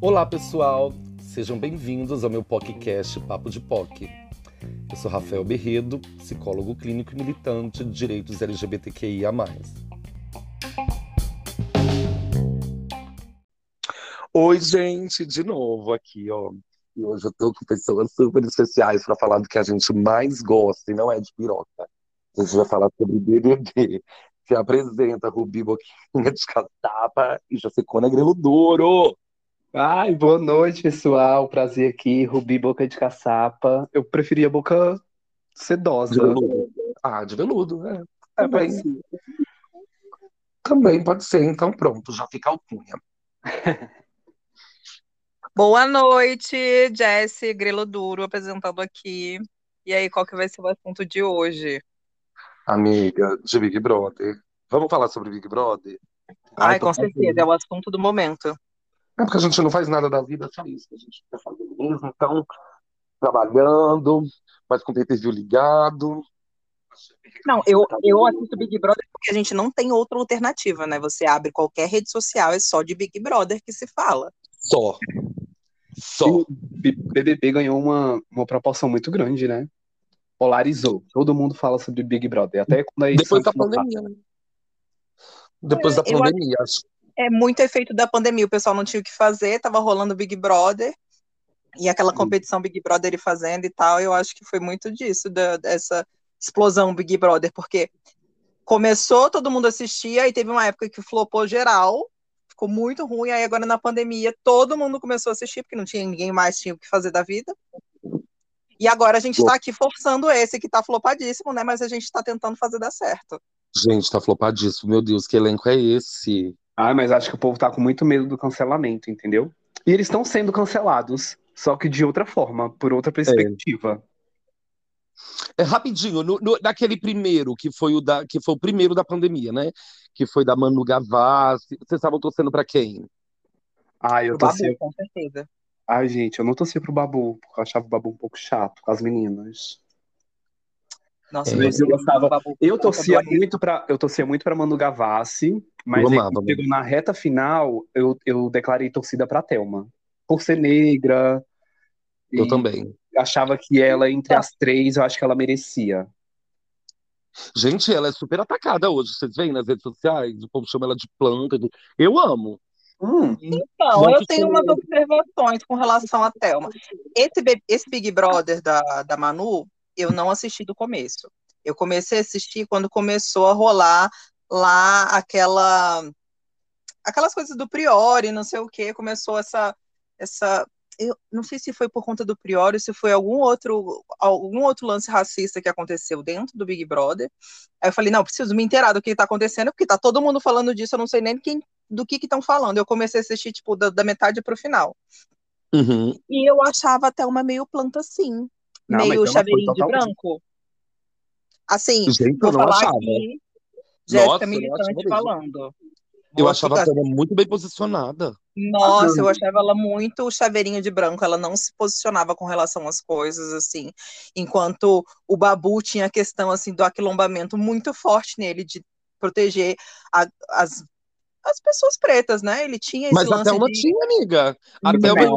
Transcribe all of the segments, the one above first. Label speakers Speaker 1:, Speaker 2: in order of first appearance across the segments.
Speaker 1: Olá, pessoal. Sejam bem-vindos ao meu podcast Papo de POC. Eu sou Rafael Berredo, psicólogo clínico e militante de direitos LGBTQIA+. Oi, gente, de novo aqui, ó. E hoje eu tô com pessoas super especiais para falar do que a gente mais gosta, e não é de piroca. A gente vai falar sobre BBB. Se apresenta Rubi Boquinha de Catapa e Jacicona Grelo Duro.
Speaker 2: Ai, boa noite, pessoal. Prazer aqui, Rubi Boca de Caçapa. Eu preferia boca sedosa.
Speaker 1: De veludo. Ah, de veludo, né? É, Também. Também pode ser, então pronto, já fica alcunha.
Speaker 3: Boa noite, Jesse Grelo Duro apresentando aqui. E aí, qual que vai ser o assunto de hoje?
Speaker 1: Amiga, de Big Brother. Vamos falar sobre Big Brother?
Speaker 3: Ai, Ai com certeza, é o assunto do momento.
Speaker 1: É porque a gente não faz nada da vida, só isso que a gente está fazendo mesmo. Então, trabalhando, mas com o pay-per-view ligado.
Speaker 3: Não, eu, eu assisto Big Brother porque a gente não tem outra alternativa, né? Você abre qualquer rede social, é só de Big Brother que se fala.
Speaker 1: Só. Só.
Speaker 2: O BBB ganhou uma, uma proporção muito grande, né? Polarizou. Todo mundo fala sobre Big Brother. Até quando a
Speaker 1: Depois da pandemia, né? Depois da pandemia, acho.
Speaker 3: É muito efeito da pandemia. O pessoal não tinha o que fazer, tava rolando Big Brother. E aquela competição Big Brother ele fazendo e tal, eu acho que foi muito disso, da, dessa explosão Big Brother, porque começou, todo mundo assistia, e teve uma época que flopou geral, ficou muito ruim, aí agora na pandemia todo mundo começou a assistir, porque não tinha ninguém mais tinha o que fazer da vida. E agora a gente está aqui forçando esse que está flopadíssimo, né? Mas a gente está tentando fazer dar certo.
Speaker 1: Gente, tá flopadíssimo. Meu Deus, que elenco é esse?
Speaker 2: Ah, mas acho que o povo tá com muito medo do cancelamento, entendeu? E eles estão sendo cancelados, só que de outra forma, por outra perspectiva.
Speaker 1: É, rapidinho, no, no, naquele primeiro, que foi, o da, que foi o primeiro da pandemia, né? Que foi da Manu Gavassi. Vocês estavam torcendo para quem?
Speaker 2: Ah, eu torci.
Speaker 3: com certeza.
Speaker 2: Ai, gente, eu não torci pro Babu, porque eu achava o Babu um pouco chato com as meninas.
Speaker 3: Nossa,
Speaker 2: É, mas eu gostava. Eu torcia muito para eu torcia muito para Manu Gavassi, mas
Speaker 1: amava,
Speaker 2: chegou na reta final, eu, eu declarei torcida para Thelma. Por ser negra,
Speaker 1: Eu também.
Speaker 2: achava que ela entre as três, eu acho que ela merecia.
Speaker 1: Gente, ela é super atacada hoje. Vocês veem nas redes sociais? O povo chama ela de planta. de- Eu amo.
Speaker 2: Hum,
Speaker 3: Então, eu tenho umas observações com relação à Thelma. Esse, esse Big Brother da, da Manu, eu não assisti do começo. Eu comecei a assistir quando começou a rolar lá aquela aquelas coisas do Priori, não sei o quê, começou essa essa eu não sei se foi por conta do Priori, se foi algum outro algum outro lance racista que aconteceu dentro do Big Brother. Aí eu falei, não, preciso me inteirar do que está acontecendo, porque tá todo mundo falando disso, eu não sei nem quem, do que estão falando. Eu comecei a assistir, tipo, da, da metade pro final.
Speaker 1: Uhum.
Speaker 3: E eu achava até uma meio planta assim,
Speaker 2: Não,
Speaker 3: meio
Speaker 2: ela foi
Speaker 3: chaveirinho de branco. Assim,
Speaker 1: Gente,
Speaker 3: vou
Speaker 1: eu não
Speaker 3: falar
Speaker 1: achava.
Speaker 3: aqui, Jéssica Militante falando.
Speaker 1: Eu achava a
Speaker 3: ficar-
Speaker 1: Thelma muito bem posicionada.
Speaker 3: Nossa, eu achava ela muito chaveirinho de branco, ela não se posicionava com relação às coisas, assim, enquanto o Babu tinha a questão, assim, do aquilombamento muito forte nele, de proteger a- as, as pessoas pretas, né, ele tinha esse
Speaker 1: Mas a
Speaker 3: lance
Speaker 1: Thelma
Speaker 3: de...
Speaker 1: tinha, amiga. A
Speaker 3: Não,
Speaker 1: Thelma e
Speaker 3: a-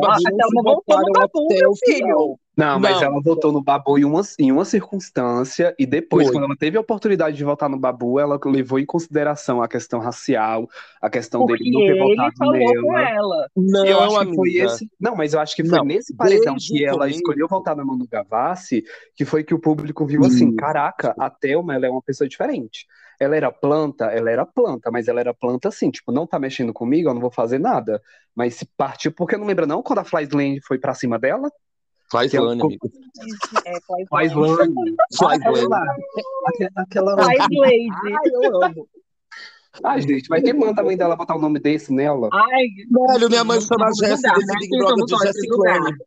Speaker 3: voltou no Babu,
Speaker 1: até
Speaker 3: meu filho.
Speaker 2: Não, mas
Speaker 1: Não.
Speaker 2: ela votou no Babu em uma, em uma circunstância, e depois,
Speaker 1: Foi.
Speaker 2: quando ela teve a oportunidade de votar no Babu, ela levou em consideração a questão racial, a questão
Speaker 3: Porque
Speaker 2: dele não ter
Speaker 3: ele
Speaker 2: votado
Speaker 3: falou com
Speaker 2: nela.
Speaker 3: ela.
Speaker 1: Não,
Speaker 2: eu acho que foi esse. Não, mas eu acho que foi
Speaker 1: Não,
Speaker 2: nesse paredão que ela escolheu votar na Manu Gavassi, que foi que o público viu assim:
Speaker 1: Isso.
Speaker 2: caraca, a Thelma ela é uma pessoa diferente. Ela era planta, ela era planta, mas ela era planta assim, tipo, não tá mexendo comigo, eu não vou fazer nada. Mas se partiu, porque não lembra não quando a Flyslane foi pra cima dela? Que ela
Speaker 1: amiga.
Speaker 3: É,
Speaker 2: Flyslane.
Speaker 1: Faz
Speaker 2: Aquela
Speaker 1: Lane.
Speaker 2: lá. Aquela
Speaker 3: Faz Lady.
Speaker 1: Ai, eu amo.
Speaker 2: Ai, gente, mas quem manda a mãe dela botar o nome desse nela?
Speaker 3: Ai,
Speaker 1: Velho, minha mãe chama a
Speaker 3: vamos
Speaker 1: Jéssica
Speaker 3: julgar,
Speaker 1: desse? Big Brother de? Clone.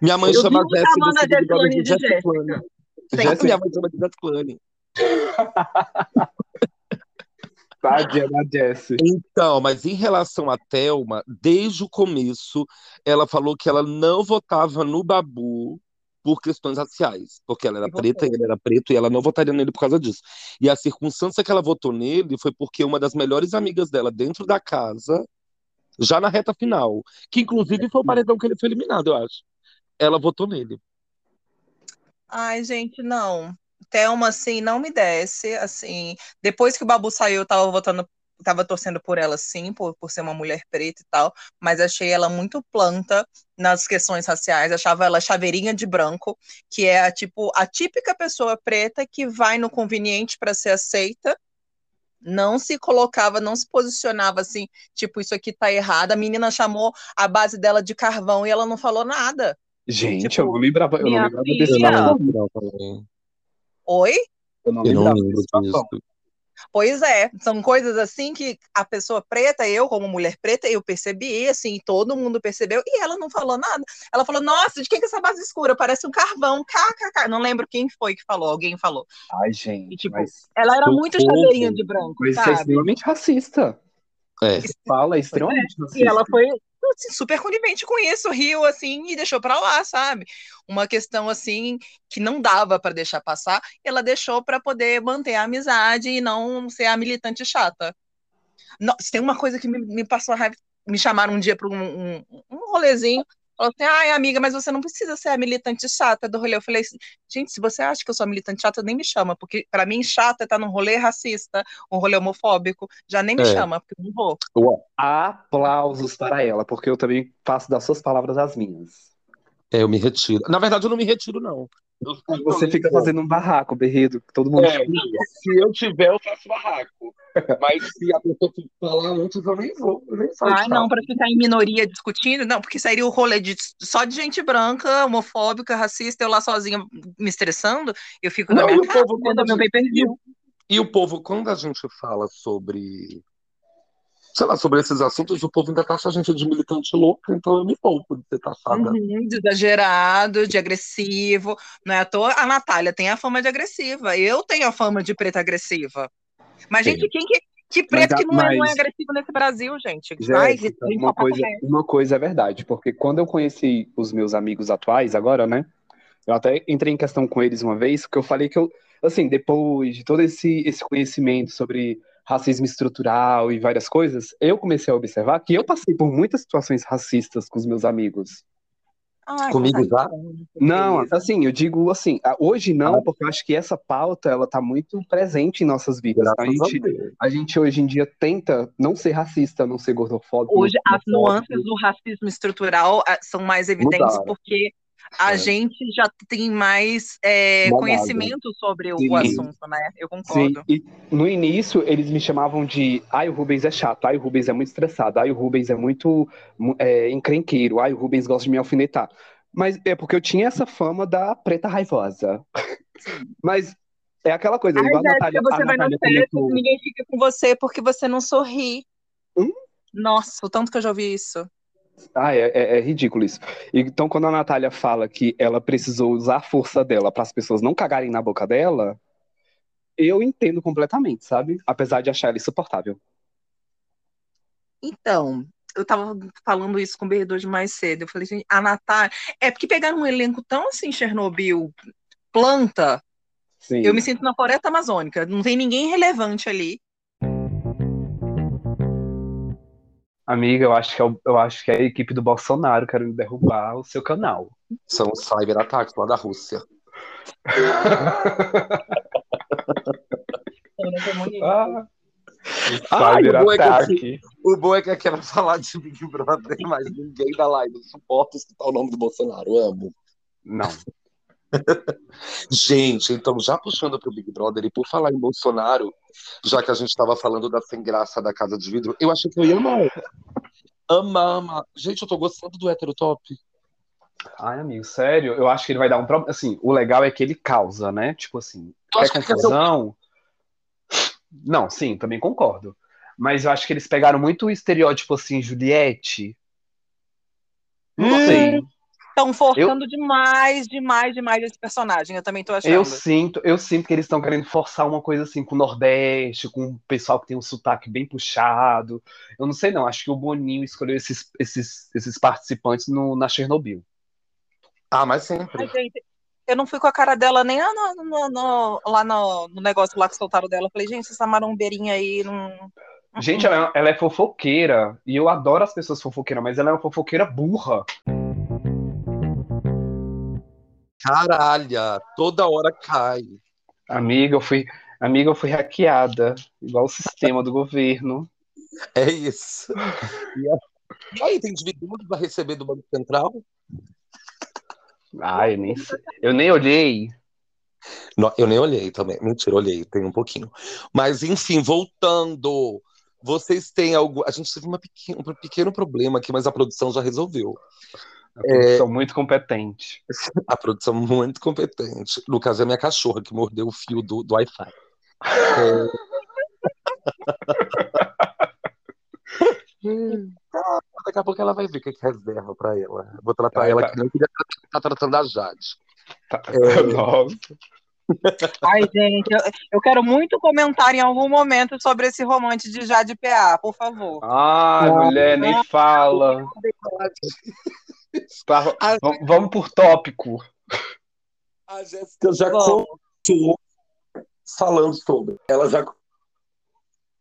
Speaker 1: Minha mãe chama Jéssica desse
Speaker 3: a
Speaker 1: Big Brother de
Speaker 3: Jéssica de
Speaker 1: Jéssica Clone.
Speaker 2: Jéssica-
Speaker 1: Minha mãe chama de Jéssica Clone.
Speaker 2: Tadinha da Jessie.
Speaker 1: Então, mas em relação à Thelma, desde o começo, ela falou que ela não votava no Babu por questões raciais, porque ela era
Speaker 3: E
Speaker 1: preta, ele era preto, e ela não votaria nele por causa disso. E a circunstância que ela votou nele foi porque uma das melhores amigas dela dentro da casa, já na reta final, que inclusive foi o paredão que ele foi eliminado, eu acho. Ela votou nele.
Speaker 3: Ai, gente, não. Thelma, assim, não me desce, assim. Depois que o Babu saiu, eu tava votando, tava torcendo por ela, sim, por, por ser uma mulher preta e tal, mas achei ela muito planta nas questões raciais, achava ela chaveirinha de branco, que é a, tipo, a típica pessoa preta que vai no conveniente para ser aceita, não se colocava, não se posicionava assim, tipo, isso aqui tá errado. A menina chamou a base dela de carvão e ela não falou nada.
Speaker 2: Gente,
Speaker 3: Tipo,
Speaker 2: eu não lembrava, eu não lembrava desse
Speaker 1: não
Speaker 2: situação.
Speaker 1: lembro não, também.
Speaker 3: Oi?
Speaker 2: Eu não
Speaker 1: Eu não
Speaker 2: lembrava
Speaker 1: lembro disso.
Speaker 3: Pois é, são coisas assim que a pessoa preta, eu como mulher preta, eu percebi, assim, todo mundo percebeu, e ela não falou nada. Ela falou, nossa, de quem que é essa base escura? Parece um carvão, kkk. Não lembro quem foi que falou, alguém falou.
Speaker 2: Ai, gente,
Speaker 3: E, tipo,
Speaker 2: mas,
Speaker 3: Ela era
Speaker 1: Do
Speaker 3: muito chaveirinha de branco,
Speaker 2: mas isso é
Speaker 3: sabe?
Speaker 2: extremamente racista.
Speaker 1: É.
Speaker 2: Fala é extremamente
Speaker 3: E
Speaker 2: racista.
Speaker 3: ela foi assim, super conivente com isso, riu assim e deixou pra lá, sabe? Uma questão assim que não dava pra deixar passar, ela deixou pra poder manter a amizade e não ser a militante chata. Nossa, tem uma coisa que me, me passou a raiva, me chamaram um dia para um, um, um rolezinho, falou assim, ai amiga, mas você não precisa ser a militante chata do rolê. Eu falei assim, gente, se você acha que eu sou a militante chata, nem me chama, porque pra mim chata é estar num rolê racista, um rolê homofóbico, já nem me
Speaker 1: É.
Speaker 3: chama, porque eu não vou.
Speaker 1: Ué,
Speaker 2: Aplausos para ela, porque eu também faço das suas palavras as minhas.
Speaker 1: é, eu me retiro. Na verdade, eu não me retiro, não.
Speaker 2: Você fica fazendo um barraco, berrido, que todo mundo
Speaker 1: É, se eu tiver, eu faço barraco. Mas se a pessoa falar antes, eu nem vou. Eu nem faço
Speaker 3: Ai, não, para ficar em minoria discutindo, não, porque sairia o rolê de, só de gente branca, homofóbica, racista, eu lá sozinha me estressando, eu fico na
Speaker 1: Não, e
Speaker 3: minha
Speaker 1: o
Speaker 3: casa,
Speaker 1: povo,
Speaker 3: vendo
Speaker 1: quando a
Speaker 3: meu
Speaker 1: gente,
Speaker 3: pay-per-view.
Speaker 1: e o povo, quando a gente fala sobre, sei lá, sobre esses assuntos, o povo ainda taxa a gente de militante louca, então eu me poupo de ser taxada.
Speaker 3: Uhum, de exagerado, de agressivo. Não é à toa, a Natália tem a fama de agressiva. Eu tenho a fama de preta agressiva. Mas,
Speaker 1: Sim.
Speaker 3: gente, quem que. Que preto que não, é, não é
Speaker 2: mas-
Speaker 3: agressivo nesse Brasil, gente? Ai,
Speaker 2: Jéssica,
Speaker 3: tem
Speaker 2: uma coisa, uma coisa é verdade, porque quando eu conheci os meus amigos atuais, agora, né? Eu até entrei em questão com eles uma vez, porque eu falei que eu, assim, depois de todo esse, esse conhecimento sobre racismo estrutural e várias coisas, eu comecei a observar que eu passei por muitas situações racistas com os meus amigos.
Speaker 3: Ai,
Speaker 1: Comigo
Speaker 3: coisa
Speaker 1: já?
Speaker 3: linda,
Speaker 2: Não, assim, eu digo assim, ah, hoje não,
Speaker 1: Ah.
Speaker 2: porque eu acho que essa pauta, ela tá muito presente em nossas vidas. A
Speaker 1: Graças a
Speaker 2: gente, a gente hoje em dia tenta não ser racista, não ser gordofóbico.
Speaker 3: Hoje, as nuances do racismo estrutural ah, são mais evidentes
Speaker 2: Mudaram.
Speaker 3: porque a
Speaker 1: É.
Speaker 3: gente já tem mais é, conhecimento sobre o
Speaker 2: Sim.
Speaker 3: assunto, né? Eu concordo.
Speaker 2: no início eles me chamavam de ai, o Rubens é chato, ai, o Rubens é muito estressado, ai, o Rubens é muito mu- é, encrenqueiro, ai, o Rubens gosta de me alfinetar. Mas é porque eu tinha essa fama da preta raivosa. Mas é aquela coisa,
Speaker 3: Ai,
Speaker 2: igual a Natália, a
Speaker 3: você vai na
Speaker 2: Natália comentou.
Speaker 3: e ninguém fica com você porque você não sorri.
Speaker 2: Hum?
Speaker 3: Nossa, o tanto que eu já ouvi isso.
Speaker 2: Ah, é, é- é ridículo isso. Então, quando a Natália fala que ela precisou usar a força dela para as pessoas não cagarem na boca dela, eu entendo completamente, sabe? Apesar de achar ela insuportável.
Speaker 3: Então, eu tava falando isso com o Berredo hoje mais cedo. Eu falei, gente, a Natália. É porque pegaram um elenco tão assim, Chernobyl, planta.
Speaker 2: Sim.
Speaker 3: Eu me sinto na floresta amazônica. Não tem ninguém relevante ali.
Speaker 2: Amiga, eu acho que é, o- eu acho que é a equipe do Bolsonaro querendo derrubar o seu canal.
Speaker 1: São os cyberataques lá da Rússia.
Speaker 2: Ah,
Speaker 1: Ai, o bom é que eu
Speaker 2: cyberataque.
Speaker 1: O bom é que aqui era falar de Big Brother, mas ninguém da live suporta escutar o nome do Bolsonaro. Amo.
Speaker 2: Não.
Speaker 1: Gente, então, já puxando pro Big Brother, e por falar em Bolsonaro, já que a gente estava falando da sem graça da Casa de Vidro, eu achei que eu ia amar. Amar, amar. Gente, eu tô gostando do hétero top.
Speaker 2: Ai, amigo, sério, eu acho que ele vai dar um problema. Assim, o legal é que ele causa, né? Tipo assim,
Speaker 1: ser o-
Speaker 2: confusão? Não, sim, também concordo. Mas eu acho que eles pegaram muito o estereótipo assim, Juliette. Não
Speaker 3: Hum,
Speaker 2: sei.
Speaker 3: Estão forçando demais, demais, demais esse personagem. Eu também tô achando.
Speaker 2: Eu sinto, eu sinto que eles estão querendo forçar uma coisa assim com o Nordeste, com o pessoal que tem um sotaque bem puxado. Eu não sei não, acho que o Boninho escolheu esses, esses, esses participantes no, na Chernobyl.
Speaker 1: Ah, mas sempre.
Speaker 3: Ai, gente, Eu não fui com a cara dela nem no, no, no, lá no, no, negócio lá que soltaram dela. falei, gente, essa marombeirinha aí não.
Speaker 2: Gente, ela, é, ela é fofoqueira. E eu adoro as pessoas fofoqueiras, mas ela é uma fofoqueira burra.
Speaker 1: Caralho, toda hora cai.
Speaker 2: Amiga, eu fui, amiga, eu fui hackeada, igual o sistema do governo.
Speaker 1: É isso. E aí, tem dividendos para receber do Banco Central?
Speaker 2: Ah, eu nem, eu nem olhei.
Speaker 1: Não, eu nem olhei também. Mentira, olhei, tem um pouquinho. Mas, enfim, voltando. Vocês têm algo. A gente teve uma pequeno, um pequeno problema aqui, mas a produção já resolveu.
Speaker 2: A produção é... muito competente.
Speaker 1: A produção muito competente. No caso, é a minha cachorra que mordeu o fio do, do Wi-Fi. É... Daqui a pouco ela vai ver o que, é que reserva pra ela. Vou tratar ela tá. que não queria estar tá tratando a Jade.
Speaker 2: Tá. É... Nossa.
Speaker 3: Ai, gente, eu, eu, quero muito comentar em algum momento sobre esse romance de Jade PA, por favor.
Speaker 2: Ai, ah, mulher, nem fala. Tá, vamos por tópico.
Speaker 1: A Jéssica já contou falando sobre. Ela já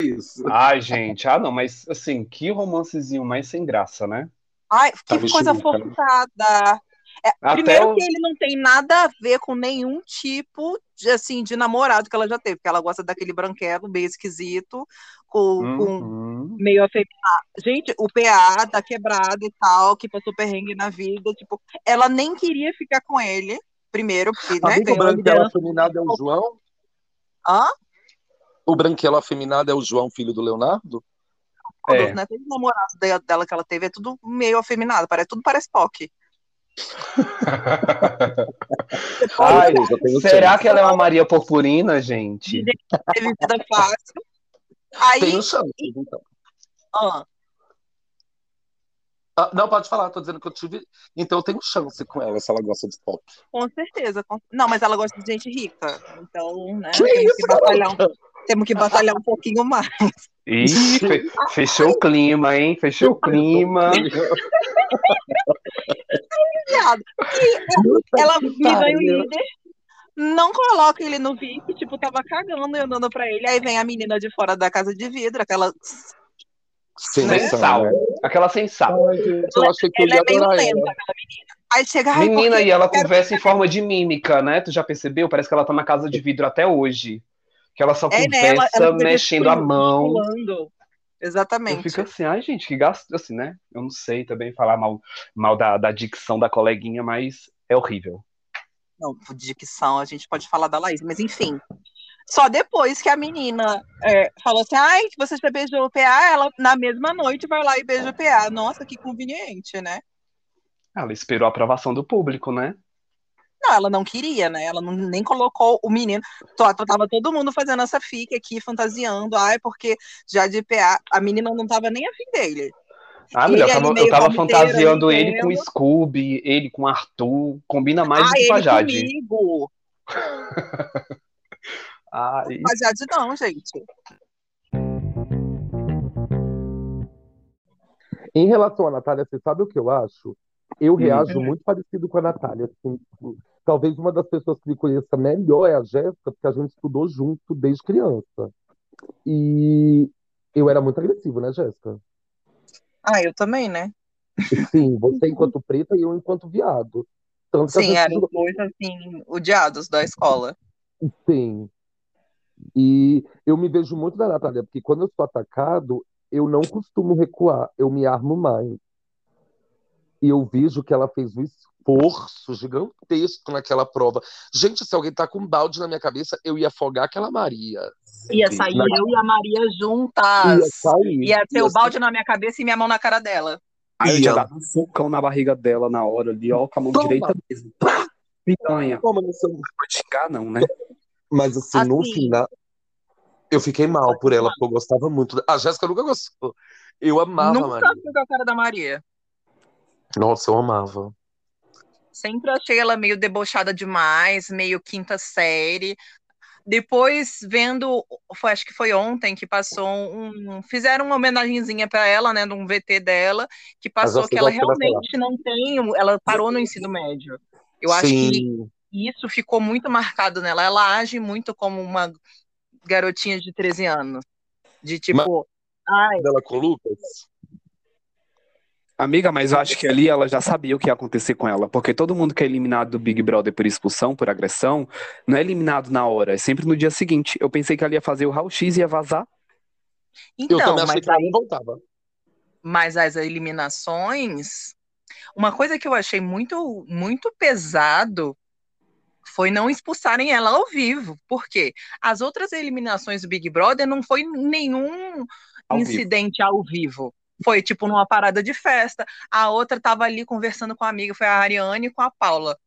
Speaker 2: isso. Ai, gente, ah, não, mas assim, que romancezinho mais sem graça, né?
Speaker 3: Ai, que tá coisa forçada. É, primeiro o... que ele não tem nada a ver com nenhum tipo de, assim, de namorado que ela já teve, porque ela gosta daquele branquelo meio esquisito, com, uhum. com meio afeminado. Gente, o PA tá quebrado e tal, que passou perrengue na vida, tipo, ela nem queria ficar com ele, primeiro, porque, né,
Speaker 1: o branquelo afeminado é o João?
Speaker 3: Hã?
Speaker 1: O branquelo afeminado é o João, filho do Leonardo?
Speaker 3: É. Né? Todo namorado dela que ela teve é tudo meio afeminado, parece, tudo parece POC.
Speaker 2: Ai, será que ela é uma Maria Purpurina, gente?
Speaker 3: Teve vida fácil. Aí,
Speaker 1: Tenho chance, então.
Speaker 3: Ah.
Speaker 1: Ah, não, pode falar, tô dizendo que eu tive. Então eu tenho chance com ela, se ela gosta de pop.
Speaker 3: Com certeza. Com... Não, mas ela gosta de gente rica. Então, né? Que temos, que batalhar um... temos que batalhar um pouquinho mais.
Speaker 2: Ih, fechou o clima, hein? Fechou o clima.
Speaker 3: ela me ganha o líder, não coloca ele no VIP, tipo, tava cagando e andando pra ele. Aí vem a menina de fora da casa de vidro, aquela.
Speaker 2: Sem né? sal. Aquela sem sal.
Speaker 1: Eu achei que ela
Speaker 3: é meio lenta, aquela menina. Aí chega,
Speaker 2: Menina, e ela conversa em forma de mímica, né? Tu já percebeu? Parece que ela tá na casa de vidro até hoje. Que ela só é, conversa né? ela, ela mexendo a mão.
Speaker 3: Pulando. Exatamente.
Speaker 2: Eu fico assim, ai, gente, que gasto, assim, né? Eu não sei também falar mal, mal da, da dicção da coleguinha, mas é horrível.
Speaker 3: Não, dicção, a gente pode falar da Laís, mas enfim. Só depois que a menina é, falou assim, ai, que você já beijou o PA, ela na mesma noite vai lá e beija o PA. Nossa, que conveniente, né?
Speaker 2: Ela esperou a aprovação do público, né?
Speaker 3: Não, ela não queria, né? Ela não, nem colocou o menino. Tava todo mundo fazendo essa fica aqui, fantasiando. Ai, porque já de PA, a menina não tava nem afim dele.
Speaker 2: Ah, mulher, eu tava, eu tava fantasiando ele com Scooby, ele com Arthur. Combina mais ah, do que com a Jade.
Speaker 3: Comigo.
Speaker 2: ah,
Speaker 3: e... A Jade não, gente.
Speaker 1: Em relação à Natália, você sabe o que eu acho? Eu reajo uhum. muito parecido com a Natália. Assim, tipo, talvez uma das pessoas que me conheça melhor é a Jéssica, porque a gente estudou junto desde criança. E eu era muito agressivo, né, Jéssica?
Speaker 3: Ah, eu também, né?
Speaker 1: Sim, você enquanto preta e eu enquanto viado.
Speaker 3: Tanto Sim, eram estudou... dois, assim, odiados da escola.
Speaker 1: Sim. E eu me vejo muito na Natália, porque quando eu sou atacado, eu não costumo recuar, eu me armo mais. E eu vejo que ela fez um esforço gigantesco naquela prova. Gente, se alguém tá com um balde na minha cabeça, eu ia afogar aquela Maria.
Speaker 3: Ia sair na... eu e a Maria juntas. Ia, sair, ia ter ia o balde sair. na minha cabeça e minha mão na cara dela.
Speaker 2: Aí eu ia dar um socão na barriga dela na hora ali, ó, com a mão Toma. direita mesmo. Pitanha. Toma, não pode xingar, não, né?
Speaker 1: Mas assim, assim, no final, eu fiquei mal por ela, porque eu gostava muito. A Jéssica nunca gostou. Eu amava
Speaker 3: nunca
Speaker 1: a Maria.
Speaker 3: Nunca a cara da Maria.
Speaker 1: Nossa, eu amava.
Speaker 3: Sempre achei ela meio debochada demais, meio quinta série. Depois, vendo, foi, acho que foi ontem que passou um. Fizeram uma homenagenzinha para ela, né? De um VT dela, que passou que ela realmente não tem. Ela parou no ensino médio. Eu acho Sim. que E isso ficou muito marcado nela. Ela age muito como uma garotinha de 13 anos. De tipo, ai,
Speaker 1: Dela com o Lucas?
Speaker 2: Amiga, mas eu acho que ali ela já sabia o que ia acontecer com ela, porque todo mundo que é eliminado do Big Brother por expulsão, por agressão, não é eliminado na hora, é sempre no dia seguinte. Eu pensei que ela ia fazer o raio-x e ia vazar.
Speaker 1: Eu
Speaker 3: então,
Speaker 1: também achei
Speaker 3: mas
Speaker 1: que ela
Speaker 3: aí
Speaker 1: não voltava.
Speaker 3: Mas as eliminações, uma coisa que eu achei muito, muito pesado foi não expulsarem ela ao vivo. Por quê? As outras eliminações do Big Brother não foi nenhum
Speaker 2: Ao vivo.
Speaker 3: incidente ao vivo. Foi tipo numa parada de festa. A outra estava ali conversando com a amiga, foi a Ariane com a Paula.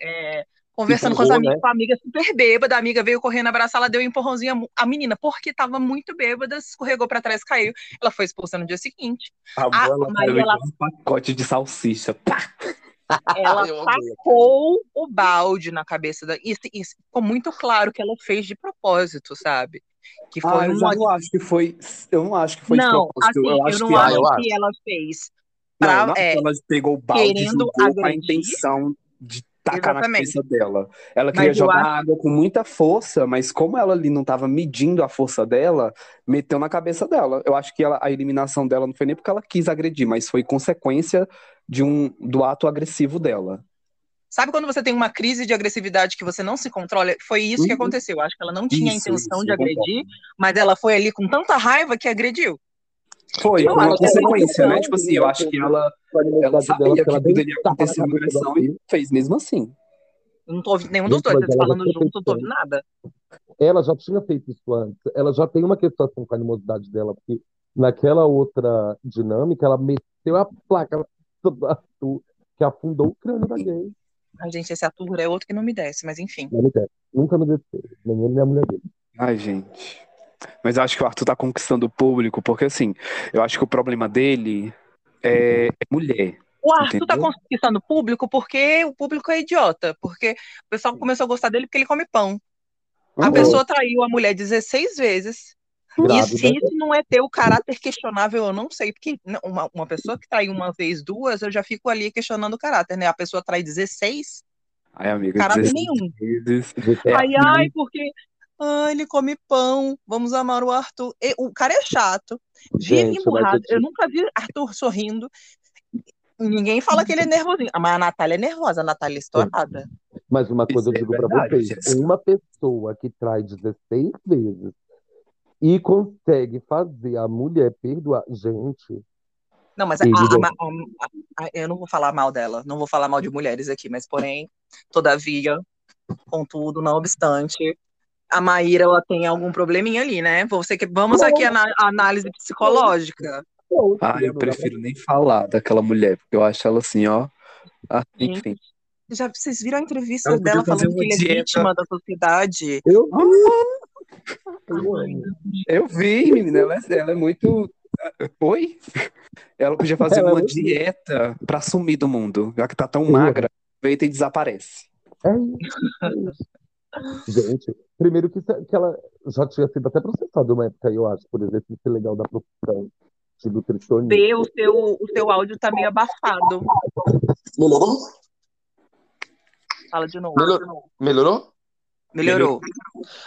Speaker 3: É, conversando com as
Speaker 1: Empurrou,
Speaker 3: amigas,
Speaker 1: né?
Speaker 3: com a amiga super bêbada, a amiga veio correndo abraçar, ela deu um empurrãozinho à menina, porque estava muito bêbada, escorregou para trás, caiu. Ela foi expulsa no dia seguinte.
Speaker 2: A
Speaker 3: A
Speaker 2: bola
Speaker 3: Maria, ela-
Speaker 2: um pacote de salsicha. Pá!
Speaker 3: Ela tacou o balde na cabeça da. Isso, isso ficou muito claro que ela fez de propósito, sabe? Que foi
Speaker 2: Ah, eu já
Speaker 3: uma.
Speaker 2: não acho que foi. Eu não acho que foi
Speaker 3: Não, assim,
Speaker 2: eu
Speaker 3: eu
Speaker 2: acho
Speaker 3: não
Speaker 2: que
Speaker 1: Ah,
Speaker 3: acho
Speaker 1: eu
Speaker 3: que ela fez pra.
Speaker 2: eu não
Speaker 3: é,
Speaker 2: ela pegou o balde e com a intenção de tacar na
Speaker 3: Exatamente.
Speaker 2: cabeça dela. Ela
Speaker 3: Mas
Speaker 2: queria
Speaker 3: eu
Speaker 2: jogar
Speaker 3: acho-
Speaker 2: água com muita força, mas como ela ali não estava medindo a força dela, meteu na cabeça dela. Eu acho que ela- a eliminação dela não foi nem porque ela quis agredir, mas foi consequência de um, do ato agressivo dela.
Speaker 3: Sabe quando você tem uma crise de agressividade que você não se controla? Foi isso que
Speaker 2: Uhum.
Speaker 3: aconteceu. Eu acho que ela não tinha a
Speaker 2: Isso,
Speaker 3: intenção
Speaker 2: isso,
Speaker 3: de agredir, mas ela foi ali com tanta raiva que agrediu.
Speaker 2: Foi, uma
Speaker 3: acho que ela
Speaker 2: consequência, né?
Speaker 3: não,
Speaker 2: Tipo assim, eu acho que ela, ela sabia que aquilo ia acontecer uma agressão e fez mesmo assim.
Speaker 3: Eu não tô ouvindo nenhum dos dois, eles falando junto, não tô ouvindo nada.
Speaker 1: Ela já tinha feito isso antes. Ela já tem uma questão com a animosidade dela, porque naquela outra dinâmica, ela meteu a placa que afundou o crânio da gay.
Speaker 3: Ai, gente, esse Arthur é outro que não me desce, mas enfim.
Speaker 1: Não me desce. Nunca me desceu. Nem ele, nem a mulher dele.
Speaker 2: Ai, gente. Mas eu acho que o Arthur tá conquistando o público, porque assim, eu acho que o problema dele é, é mulher.
Speaker 3: O Arthur tá
Speaker 2: Entendeu?
Speaker 3: conquistando o público porque o público é idiota. Porque o pessoal começou a gostar dele porque ele come pão. A
Speaker 2: Uhum.
Speaker 3: pessoa traiu a mulher 16 vezes. E
Speaker 1: Grávida.
Speaker 3: se isso não é ter o caráter questionável, eu não sei. Porque uma, uma pessoa que trai uma vez, duas, eu já fico ali questionando o caráter, né? A pessoa trai 16,
Speaker 2: Ai, amiga,
Speaker 3: caráter
Speaker 2: 16
Speaker 3: nenhum.
Speaker 2: vezes.
Speaker 1: É,
Speaker 3: Ai, ai, porque. Ai, ele come pão. Vamos amar o Arthur. E- o cara é chato. Vive
Speaker 1: Gente,
Speaker 3: emburrado.
Speaker 1: eu
Speaker 3: Eu nunca vi Arthur sorrindo. Ninguém fala que ele é nervosinho. Mas a Natália é nervosa, a Natália é estourada.
Speaker 1: Mas uma coisa eu
Speaker 2: Isso é
Speaker 1: digo pra
Speaker 2: verdade,
Speaker 1: vocês: uma pessoa que trai 16 vezes e consegue fazer a mulher perdoar. Gente,
Speaker 3: Não, mas a- a- a- a- a- eu não vou falar mal dela. Não vou falar mal de mulheres aqui. Mas, porém, todavia, contudo, não obstante, a Maíra ela tem algum probleminha ali, né? Você que, vamos aqui à análise psicológica.
Speaker 2: Ah, eu prefiro nem falar daquela mulher, porque eu acho ela assim, ó. Ah, enfim.
Speaker 3: Já, vocês viram a entrevista dela falando que ele é
Speaker 2: dieta.
Speaker 3: vítima da sociedade?
Speaker 1: Eu
Speaker 2: Ah, Eu vi, menina, ela, é- ela é muito. Oi? Ela podia fazer
Speaker 1: Ela é
Speaker 2: uma
Speaker 1: muito-
Speaker 2: dieta pra sumir do mundo, já que tá tão
Speaker 1: Sim.
Speaker 2: magra, aproveita e desaparece.
Speaker 1: É isso, é. Gente, primeiro que, isso- que ela já tinha sido até processada uma época, eu acho, por exercício legal da profissão de nutricionista.
Speaker 3: Vê, o seu, o seu áudio tá meio abafado.
Speaker 1: Melhorou?
Speaker 3: Fala de novo.
Speaker 1: Melhor- Melhorou?
Speaker 3: Melhorou.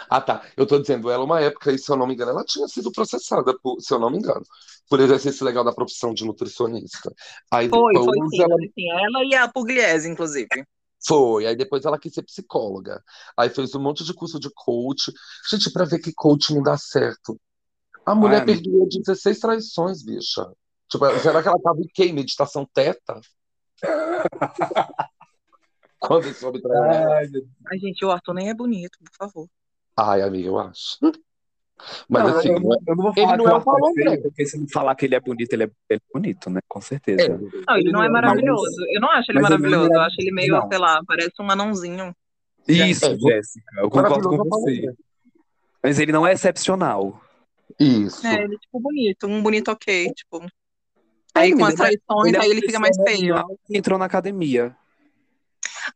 Speaker 1: Ah, tá. Eu tô dizendo, ela, uma época, e se eu não me engano, ela tinha sido processada, por, se eu não me engano, por exercício legal da profissão de nutricionista. Aí
Speaker 3: Foi,
Speaker 1: depois
Speaker 3: foi sim,
Speaker 1: ela
Speaker 3: sim. Ela e a Pugliese, inclusive.
Speaker 1: foi, aí depois ela quis ser psicóloga. Aí fez um monte de curso de coach. Gente, pra ver que coach não dá certo. A mulher
Speaker 2: Ai, amiga.
Speaker 1: perdoou 16 traições, bicha. Tipo, será que ela tava em quê? Meditação teta? Quando ela?
Speaker 2: Ai,
Speaker 3: gente, o Arthur nem é bonito, por favor.
Speaker 1: Ai, amiga, eu acho. Mas
Speaker 2: Não,
Speaker 1: assim,
Speaker 2: eu, não, eu não vou
Speaker 1: ele
Speaker 2: falar
Speaker 1: não
Speaker 2: que
Speaker 1: é
Speaker 2: o
Speaker 1: um
Speaker 2: Arthur é porque se não falar que ele é bonito, ele é, ele é bonito, né? Com certeza.
Speaker 1: é,
Speaker 3: Não, ele
Speaker 2: Ele
Speaker 3: não é
Speaker 2: não é
Speaker 3: maravilhoso. Eu não acho ele
Speaker 2: Mas ele não é
Speaker 3: maravilhoso. Eu acho ele meio,
Speaker 2: não.
Speaker 3: sei lá, parece um anãozinho.
Speaker 2: Isso,
Speaker 1: É,
Speaker 2: Jéssica, eu concordo com
Speaker 1: maravilhoso é
Speaker 2: você. Mas ele não é excepcional.
Speaker 1: Isso.
Speaker 3: É, ele é tipo bonito, um bonito ok, tipo. Aí
Speaker 2: É,
Speaker 3: com as traições,
Speaker 2: é
Speaker 3: aí ele fica mais feio.
Speaker 2: Entrou na academia.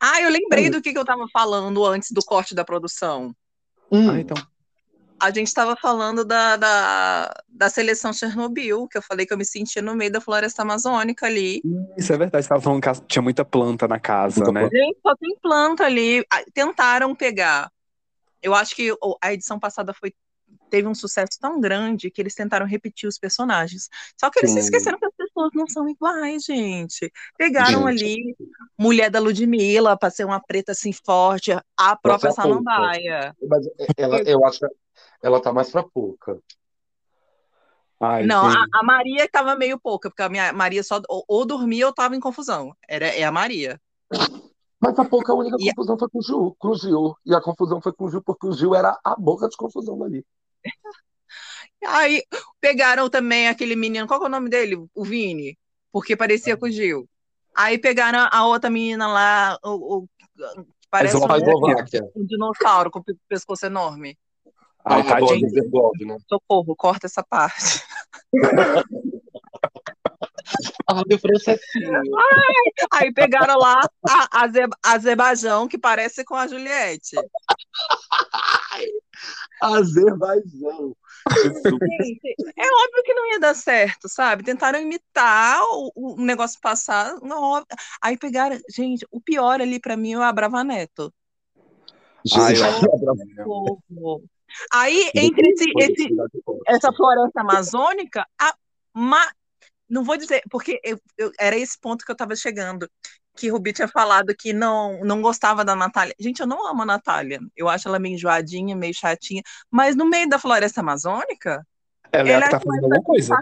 Speaker 3: Ah, eu lembrei do que, que eu tava falando antes do corte da produção.
Speaker 1: Hum,
Speaker 2: Ah, então.
Speaker 3: a gente estava falando da, da, da, seleção Chernobyl, que eu falei que eu me sentia no meio da floresta amazônica ali.
Speaker 2: Isso é verdade, você estava falando que tinha muita planta na casa, muita né?
Speaker 3: Gente, só tem planta ali. Tentaram pegar. Eu acho que a edição passada foi teve um sucesso tão grande que eles tentaram repetir os personagens. Só que eles Sim. se esqueceram que as pessoas não são iguais, gente. Pegaram gente. ali mulher da Ludmilla para ser uma preta assim forte, a própria é Samambaia.
Speaker 1: Mas ela, eu acho que ela tá mais para pouca.
Speaker 3: Ai, não, a, a, Maria estava meio pouca, porque a minha Maria só ou, ou dormia ou estava em confusão. Era, é a Maria.
Speaker 1: Mas a pouca a única e confusão foi com o Gil, com o Gil. E a confusão foi com o Gil, porque o Gil era a boca de confusão ali.
Speaker 3: Aí pegaram também aquele menino, qual é o nome dele? O Vini, porque parecia com o Gil. Aí pegaram a outra menina lá, o, o parece um, um, dinossauro com o pescoço enorme.
Speaker 1: Ai, tá gente, né?
Speaker 3: Socorro, corta essa parte.
Speaker 1: Ah.
Speaker 3: Ai, aí pegaram lá a, a Azerbaijão, que parece com a Juliette.
Speaker 1: Azerbaijão.
Speaker 3: Gente, é óbvio que não ia dar certo, sabe? Tentaram imitar o, o negócio passado. Não, aí pegaram. Gente, o pior ali para mim é o Abravaneta.
Speaker 1: Ai,
Speaker 3: Aí, entre esse, esse, essa floresta amazônica, a, ma, não vou dizer, porque eu, eu, era esse ponto que eu estava chegando que Rubi tinha falado que não, não gostava da Natália. Gente, eu não amo a Natália. Eu acho ela meio enjoadinha, meio chatinha. Mas no meio da floresta amazônica.
Speaker 2: Ela, ela é tá fazendo alguma coisa.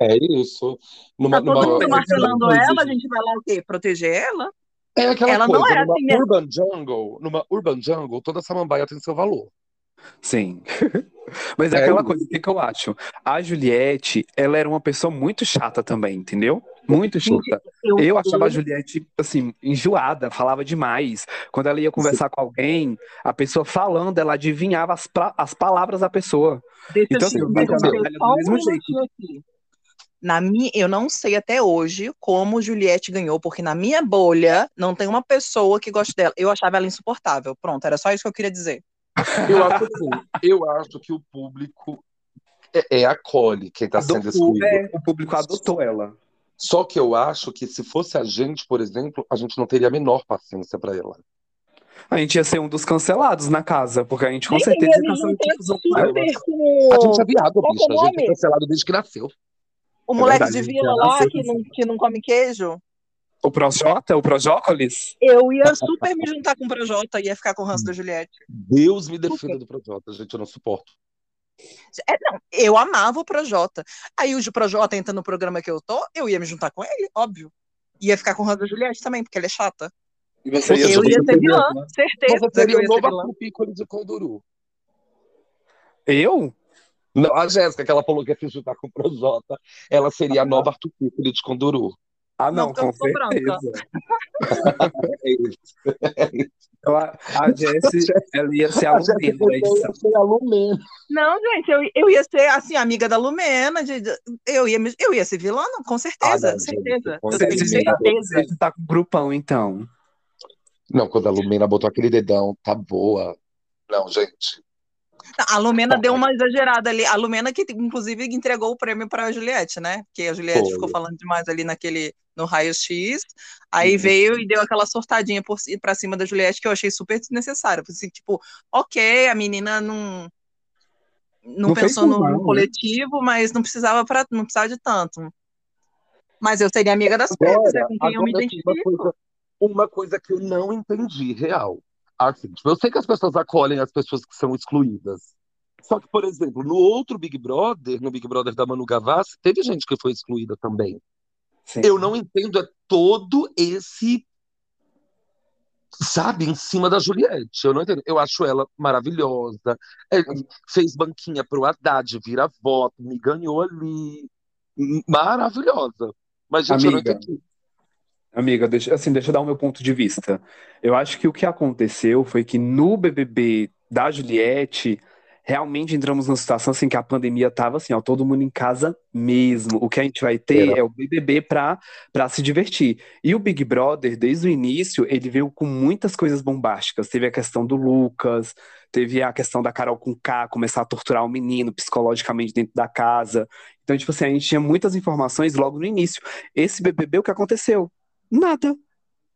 Speaker 1: É isso.
Speaker 3: Numa, tá todo mundo martelando ela, a gente vai lá o quê? Proteger ela?
Speaker 1: É aquela ela coisa, não é numa assim urban jungle, numa urban jungle, toda samambaia tem seu valor.
Speaker 2: Sim. Mas é, é aquela coisa, o que, que eu acho? A Juliette, ela era uma pessoa muito chata também, entendeu? Muito chata. Eu, eu achava a Juliette, assim, enjoada, falava demais. Quando ela ia conversar Sim. com alguém, a pessoa falando, ela adivinhava as, as palavras da pessoa. Deixa então, assim, eu,
Speaker 3: eu, do mesmo jeito. Aqui. Na minha, eu não sei até hoje como Juliette ganhou, porque na minha bolha não tem uma pessoa que goste dela. Eu achava ela insuportável. Pronto, era só isso que eu queria dizer.
Speaker 1: Eu acho assim, eu acho que o público é, é acolhe quem está sendo excluído. É,
Speaker 2: o público adotou ela.
Speaker 1: Só que eu acho que se fosse a gente, por exemplo, a gente não teria a menor paciência para ela.
Speaker 2: A gente ia ser um dos cancelados na casa, porque a gente com certeza ia cancela confusão com.
Speaker 1: A gente é viado, bicho. A gente é cancelado desde que nasceu.
Speaker 3: O é moleque verdade, de vila lá que não, que não come queijo.
Speaker 2: O Projota, o Projócolis?
Speaker 3: Eu ia super me juntar com o Projota e ia ficar com o ranço da Juliette.
Speaker 1: Deus me defenda do Projota, gente, eu não suporto.
Speaker 3: É, não, eu amava o Projota. Aí o Projota entra no programa que eu tô, eu ia me juntar com ele, óbvio. Ia ficar com o da Juliette também, porque ela é chata.
Speaker 1: E você ia
Speaker 3: eu ia ser vilã, né? certeza.
Speaker 1: Você seria o novo Arthur de Conduru.
Speaker 2: Eu?
Speaker 1: Não, a Jéssica, que ela falou que ia se juntar com o Projota, ela seria a nova Arthur de Conduru.
Speaker 2: Ah, não, não com certeza. é isso. É isso. Então, a, a Jessie, ela ia ser a Lumena da edição.
Speaker 1: a Lumena.
Speaker 3: Não, gente, eu, eu ia ser, assim, amiga da Lumena, de, eu, ia, eu ia ser vilã, com certeza, ah, não, certeza.
Speaker 2: Com certeza. Você tá com grupão, então.
Speaker 1: Não, quando a Lumena botou aquele dedão, tá boa. Não, gente.
Speaker 3: A Lumena deu uma exagerada ali. A Lumena que, inclusive, entregou o prêmio para a Juliette, né? Porque a Juliette Foi. ficou falando demais ali naquele no raio-x. Aí uhum. veio e deu aquela sortadinha para cima da Juliette que eu achei super desnecessária. Assim, tipo, ok, a menina não não, não pensou no, né? coletivo, mas não precisava para não precisava de tanto. Mas eu seria amiga das pretas, é com quem eu me identifico.
Speaker 1: Uma coisa, uma coisa que eu não entendi, real. Assim, tipo, eu sei que as pessoas acolhem as pessoas que são excluídas. Só que, por exemplo, no outro Big Brother, no Big Brother da Manu Gavassi, teve gente que foi excluída também. Sim. Eu não entendo é todo esse sabe, em cima da Juliette. Eu não entendo. Eu acho ela maravilhosa. É, fez banquinha pro Haddad, vira voto, me ganhou ali. Maravilhosa. Mas, gente, Amiga, eu não entendi.
Speaker 2: Amiga, deixa, assim, deixa eu dar o meu ponto de vista. Eu acho que o que aconteceu foi que no BBB da Juliette, realmente entramos numa situação assim que a pandemia tava assim, ó, todo mundo em casa mesmo. O que a gente vai ter é, é o BBB para para se divertir. E o Big Brother, desde o início, ele veio com muitas coisas bombásticas. Teve a questão do Lucas, teve a questão da Carol com K começar a torturar o menino psicologicamente dentro da casa. Então, tipo assim, a gente tinha muitas informações logo no início. Esse BBB, o que aconteceu? Nada.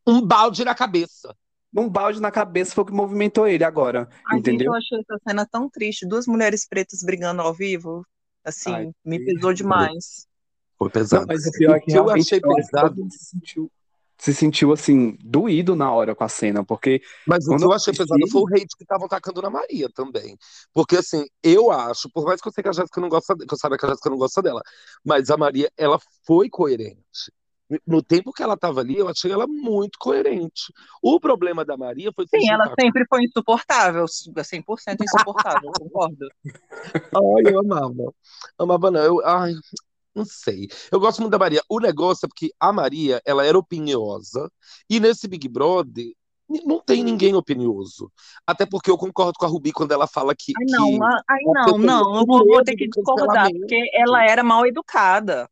Speaker 1: Um balde na cabeça
Speaker 2: um balde na cabeça foi o que movimentou ele agora. Ai, entendeu?
Speaker 3: Gente, eu achei essa cena tão triste. Duas mulheres pretas brigando ao vivo. Assim, Ai, me pesou demais.
Speaker 1: Foi pesado. Não,
Speaker 2: mas o pior é que eu achei pesado. Se sentiu, se sentiu assim, doído na hora com a cena, porque.
Speaker 1: Mas o que eu achei assisti... pesado foi o hate que estavam tacando na Maria também. Porque, assim, eu acho, por mais que eu sei que a Jéssica não gosta, que eu saiba que a Jéssica não gosta dela, mas a Maria, ela foi coerente no tempo que ela estava ali, eu achei ela muito coerente. O problema da Maria foi.
Speaker 3: Sim, ela sempre foi insuportável, 100% insuportável, concordo.
Speaker 1: Ai, eu amava. Amava, não. Eu, ai, não sei. Eu gosto muito da Maria. O negócio é porque a Maria, ela era opiniosa, e nesse Big Brother, não tem ninguém opinioso. Até porque eu concordo com a Rubi quando ela fala que.
Speaker 3: Ai, não, que ai, não, não, eu vou, vou ter que discordar, porque ela era mal educada.